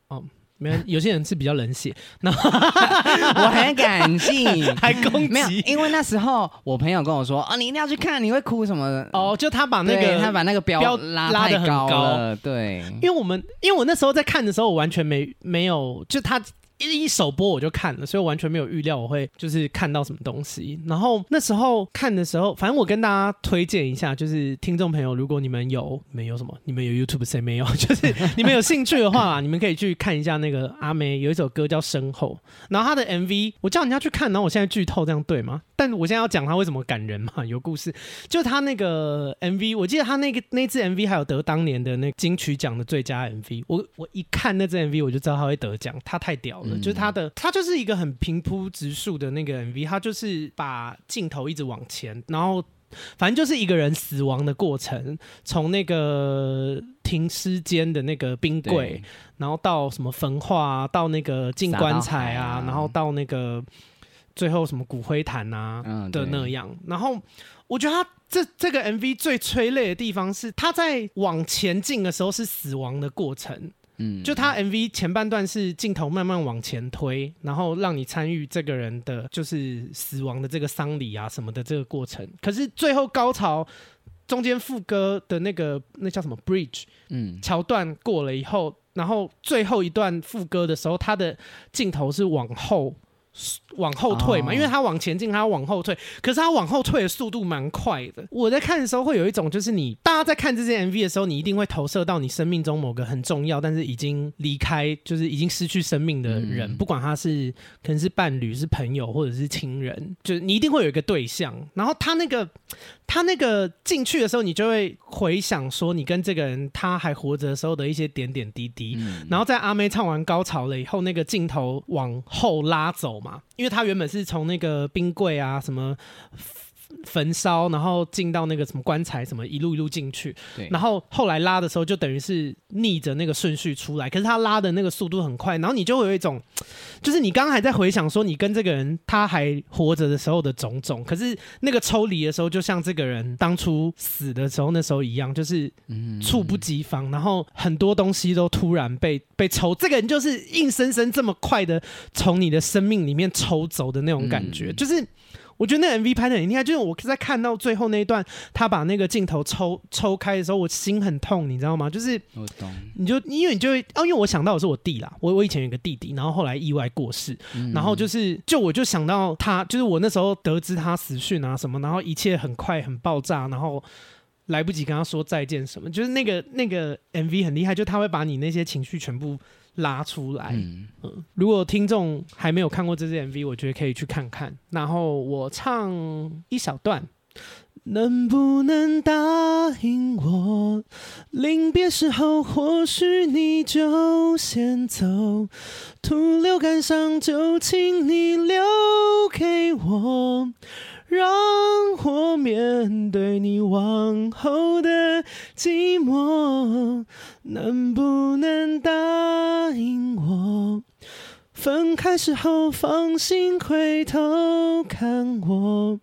哦，没有，有些人是比较冷血，那 我很感性，还攻击。没有，因为那时候我朋友跟我说：“哦，你一定要去看，你会哭什么的。”哦，就他把那个他把那个标拉拉的很高，对。因为我们，因为我那时候在看的时候，我完全没没有，就他。一一首播我就看了，所以我完全没有预料我会就是看到什么东西。然后那时候看的时候，反正我跟大家推荐一下，就是听众朋友，如果你们有你们有什么，你们有 YouTube 谁没有？就是你们有兴趣的话，你们可以去看一下那个阿妹有一首歌叫《身后》，然后他的 MV 我叫人家去看，然后我现在剧透这样对吗？但我现在要讲他为什么感人嘛，有故事。就他那个 MV，我记得他那个那支 MV 还有得当年的那金曲奖的最佳 MV。我我一看那支 MV，我就知道他会得奖，他太屌了。嗯、就是他的，他就是一个很平铺直述的那个 MV，他就是把镜头一直往前，然后反正就是一个人死亡的过程，从那个停尸间的那个冰柜，然后到什么焚化啊，到那个进棺材啊，啊然后到那个最后什么骨灰坛啊的那样。嗯、然后我觉得他这这个 MV 最催泪的地方是他在往前进的时候是死亡的过程。嗯，就他 MV 前半段是镜头慢慢往前推，然后让你参与这个人的就是死亡的这个丧礼啊什么的这个过程。可是最后高潮中间副歌的那个那叫什么 Bridge，嗯，桥段过了以后，然后最后一段副歌的时候，他的镜头是往后。往后退嘛，oh. 因为他往前进，他要往后退，可是他往后退的速度蛮快的。我在看的时候会有一种，就是你大家在看这些 MV 的时候，你一定会投射到你生命中某个很重要，但是已经离开，就是已经失去生命的人，嗯、不管他是可能是伴侣、是朋友或者是亲人，就是你一定会有一个对象。然后他那个他那个进去的时候，你就会回想说，你跟这个人他还活着的时候的一些点点滴滴。嗯、然后在阿妹唱完高潮了以后，那个镜头往后拉走。嘛，因为他原本是从那个冰柜啊什么。焚烧，然后进到那个什么棺材，什么一路一路进去。对。然后后来拉的时候，就等于是逆着那个顺序出来。可是他拉的那个速度很快，然后你就会有一种，就是你刚刚还在回想说你跟这个人他还活着的时候的种种。可是那个抽离的时候，就像这个人当初死的时候那时候一样，就是猝不及防，然后很多东西都突然被被抽。这个人就是硬生生这么快的从你的生命里面抽走的那种感觉，就是。我觉得那 MV 拍的很厉害，就是我在看到最后那一段，他把那个镜头抽抽开的时候，我心很痛，你知道吗？就是我懂，你就因为你就会哦，因为我想到的是我弟啦，我我以前有个弟弟，然后后来意外过世，嗯、然后就是就我就想到他，就是我那时候得知他死讯啊什么，然后一切很快很爆炸，然后来不及跟他说再见什么，就是那个那个 MV 很厉害，就他会把你那些情绪全部。拉出来，嗯，嗯，如果听众还没有看过这支 MV，我觉得可以去看看。然后我唱一小段，能不能答应我，临别时候或许你就先走，徒留感伤就请你留给我。让我面对你往后的寂寞，能不能答应我？分开时候放心回头看我，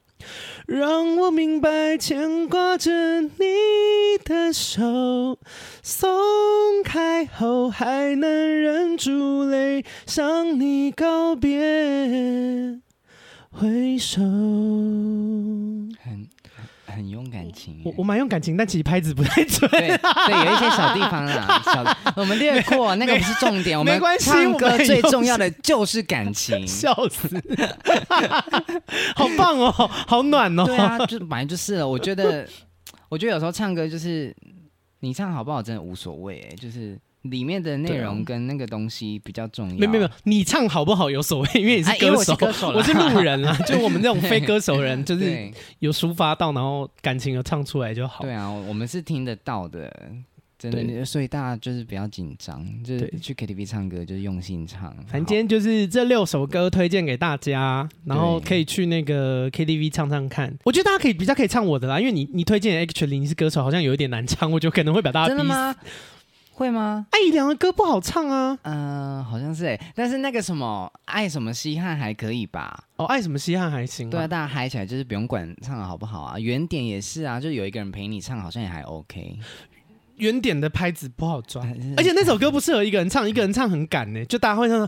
让我明白牵挂着你的手，松开后还能忍住泪向你告别。回首，很很用感情。我我蛮用感情，但其实拍子不太准。对，对，有一些小地方啊，小我们略过，那个不是重点。我们唱歌最重要的就是感情。笑死，好棒哦，好暖哦。对啊，就本来就是了。我觉得，我觉得有时候唱歌就是你唱好不好，真的无所谓。哎，就是。里面的内容跟那个东西比较重要。没有没有，你唱好不好有所谓，因为你是歌手，我是路人啊。就我们这种非歌手人，就是有抒发到，然后感情有唱出来就好。对啊，我们是听得到的，真的。所以大家就是不要紧张，就是去 KTV 唱歌就是用心唱。反正今天就是这六首歌推荐给大家，然后可以去那个 KTV 唱唱看。我觉得大家可以比较可以唱我的啦，因为你你推荐 Actually 你是歌手，好像有一点难唱，我觉得可能会把大家逼死。真的吗？会吗？艾怡良的歌不好唱啊。嗯、呃，好像是哎，但是那个什么爱什么稀罕还可以吧？哦，爱什么稀罕还行。对啊，大家嗨起来就是不用管唱的好不好啊。原点也是啊，就有一个人陪你唱，好像也还 OK。原点的拍子不好抓，而且那首歌不适合一个人唱，一个人唱很赶呢，就大家会唱。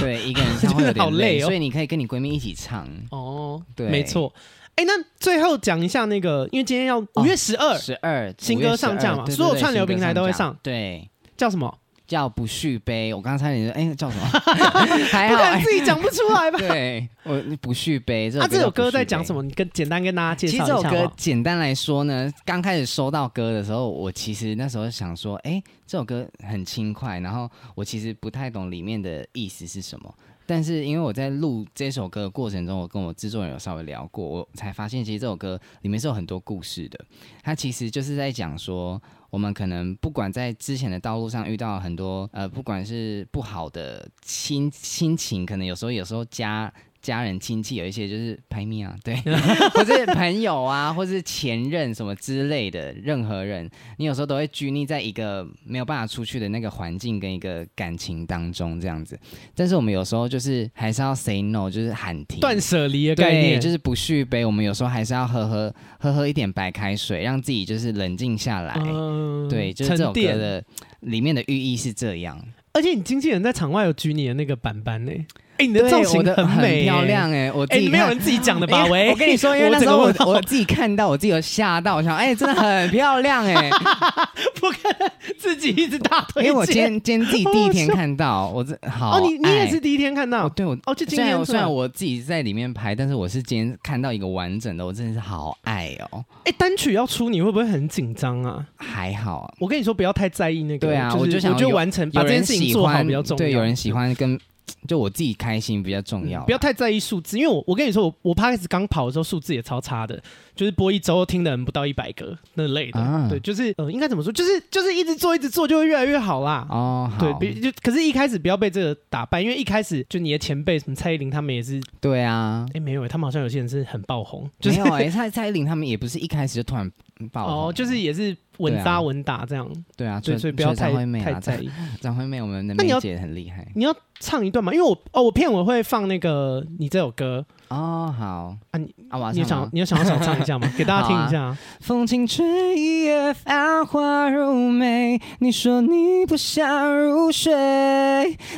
对，一个人唱会有点累，所以你可以跟你闺蜜一起唱。哦，对，没错。哎，那最后讲一下那个，因为今天要五月十二，十二新歌上架嘛，所有串流平台都会上。对，叫什么？叫不续杯。我刚才你说，哎，叫什么？还好，自己讲不出来吧？对，我不续杯。啊，这首歌在讲什么？你跟简单跟大家介绍一下。其实这首歌简单来说呢，刚开始收到歌的时候，我其实那时候想说，哎，这首歌很轻快，然后我其实不太懂里面的意思是什么。但是因为我在录这首歌的过程中，我跟我制作人有稍微聊过，我才发现其实这首歌里面是有很多故事的。它其实就是在讲说，我们可能不管在之前的道路上遇到很多呃，不管是不好的亲亲情，可能有时候有时候家。家人亲戚有一些就是排名啊，对，或是朋友啊，或是前任什么之类的，任何人，你有时候都会拘泥在一个没有办法出去的那个环境跟一个感情当中这样子。但是我们有时候就是还是要 say no，就是喊停，断舍离的概念，就是不续杯。我们有时候还是要喝喝喝喝一点白开水，让自己就是冷静下来。嗯、对，就是这首歌的里面的寓意是这样。而且你经纪人在场外有举你的那个板板呢？哎，你的造型很美，漂亮哎！我哎，没有人自己讲的吧？喂，我跟你说，因为那时候我我自己看到，我自己有吓到，我想，哎，真的很漂亮哎！不可能自己一直大腿，因为我今天今天自己第一天看到，我这好哦，你你也是第一天看到？对，我哦，就今天虽然我自己在里面拍，但是我是今天看到一个完整的，我真的是好爱哦！哎，单曲要出，你会不会很紧张啊？还好，我跟你说，不要太在意那个。对啊，我就想我就完成把这件事情做好比较重要。对，有人喜欢跟。就我自己开心比较重要，不要太在意数字，因为我我跟你说，我我 Podcast 刚跑的时候数字也超差的，就是播一周听的人不到一百个那类的，啊、对，就是呃，应该怎么说，就是就是一直做一直做就会越来越好啦。哦，好对，就可是一开始不要被这个打败，因为一开始就你的前辈什么蔡依林他们也是，对啊，哎、欸、没有，他们好像有些人是很爆红，就是、没有哎，蔡蔡依林他们也不是一开始就突然爆红，哦，就是也是。稳扎稳打这样，对啊，所以所以不要太太在意。张惠妹，我们的妹姐很厉害。你要唱一段吗？因为我哦，我片尾会放那个你这首歌哦。好啊，你啊，你想你要想要想唱一下吗？给大家听一下。风轻吹一夜繁华如美，你说你不想入睡，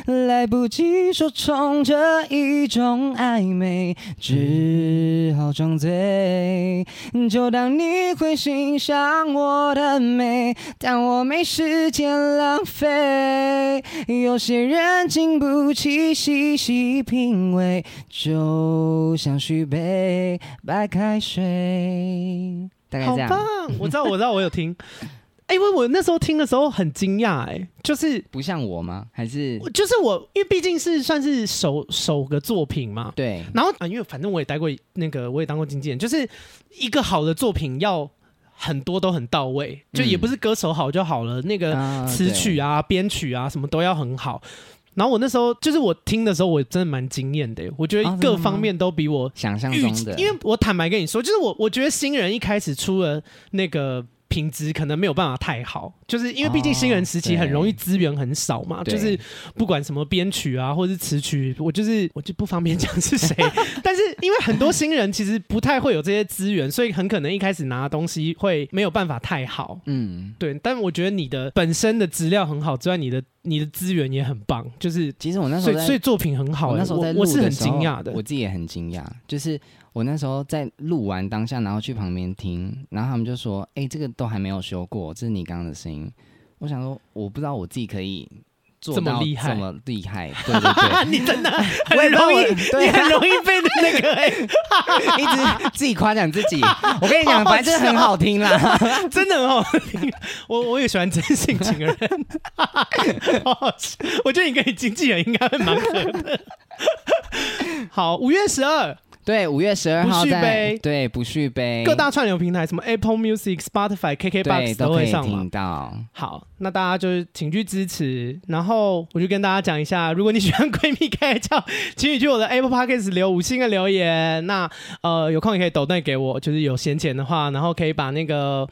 来不及说冲着一种暧昧，只好装醉。就当你会欣赏我的。美，但我没时间浪费。有些人经不起细细品味，就像续杯白开水。大概这样。好棒！我知道，我知道，我有听。哎、欸，因为我那时候听的时候很惊讶，哎，就是不像我吗？还是就是我，因为毕竟是算是首首个作品嘛。对。然后啊，因为反正我也待过那个，我也当过经纪人，就是一个好的作品要。很多都很到位，就也不是歌手好就好了，嗯、那个词曲啊、编、啊、曲啊什么都要很好。然后我那时候就是我听的时候，我真的蛮惊艳的，我觉得各方面都比我想象中的。因为我坦白跟你说，就是我我觉得新人一开始出了那个。品质可能没有办法太好，就是因为毕竟新人时期很容易资源很少嘛，就是不管什么编曲啊，或者是词曲，我就是我就不方便讲是谁，但是因为很多新人其实不太会有这些资源，所以很可能一开始拿的东西会没有办法太好，嗯，对。但我觉得你的本身的资料很好之外，你的你的资源也很棒，就是其实我那时候所以所以作品很好，那时候在录的时候我是很惊讶的，我自己也很惊讶，就是。我那时候在录完当下，然后去旁边听，然后他们就说：“哎、欸，这个都还没有修过，这是你刚刚的声音。”我想说，我不知道我自己可以做到这么厉害，这么厉害。对对对，你真的 很容易，你很容易被那个、欸、一直自己夸奖自己。我跟你讲，反正很好听啦，真的很好听。我我也喜欢真性情的人，好好笑，我觉得你跟你经纪人应该会蛮合的。好，五月十二。对，五月十二号在不续杯，对，不续杯，各大串流平台，什么 Apple Music、Spotify、KKBox 都会上嘛。到。好，那大家就是请去支持。然后我就跟大家讲一下，如果你喜欢闺蜜该叫，请你去我的 Apple Podcast 留五星的留言。那呃，有空也可以抖内给我，就是有闲钱的话，然后可以把那个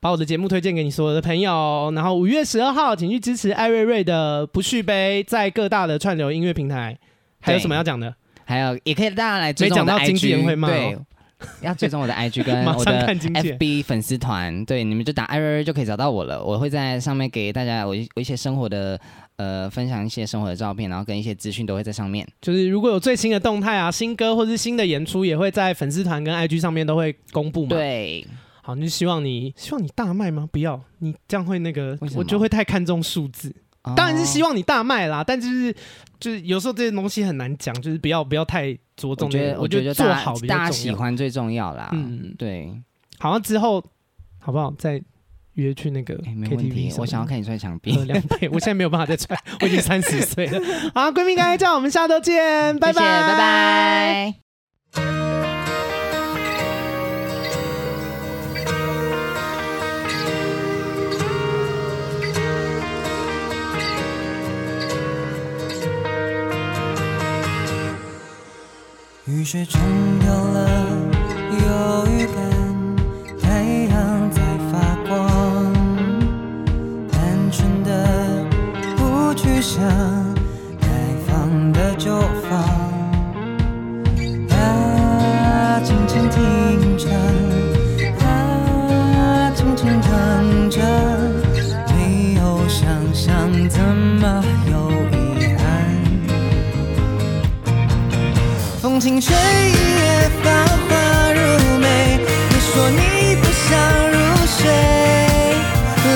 把我的节目推荐给你所有的朋友。然后五月十二号，请去支持艾瑞瑞的不续杯，在各大的串流音乐平台。还有什么要讲的？还有，也可以大家来追踪我的 IG，对，要追踪我的 IG 跟 我的 FB 粉丝团，对，你们就打艾瑞瑞就可以找到我了。我会在上面给大家我一一些生活的呃分享一些生活的照片，然后跟一些资讯都会在上面。就是如果有最新的动态啊，新歌或是新的演出，也会在粉丝团跟 IG 上面都会公布嘛。对，好，那就希望你希望你大卖吗？不要，你这样会那个，我就会太看重数字。当然是希望你大卖啦，但就是就是有时候这些东西很难讲，就是不要不要太着重。我觉得我觉得做好比较，大家喜欢最重要啦。嗯，对。好像之后好不好？再约去那个 KTV，我想要看你踹墙壁。两倍，我现在没有办法再踹，我已经三十岁了。好，闺蜜该叫，我们下周见，拜拜，拜拜。雨水冲掉了忧郁感，太阳在发光，单纯的不去想该放的就放，啊，静静听着，风轻吹，音乐放花入眉。你说你不想入睡，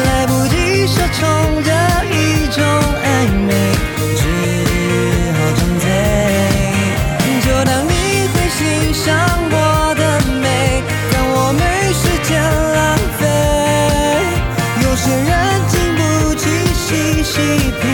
来不及奢宠这一种暧昧，只好张嘴。就当你会欣赏我的美，但我没时间浪费。有些人经不起细细品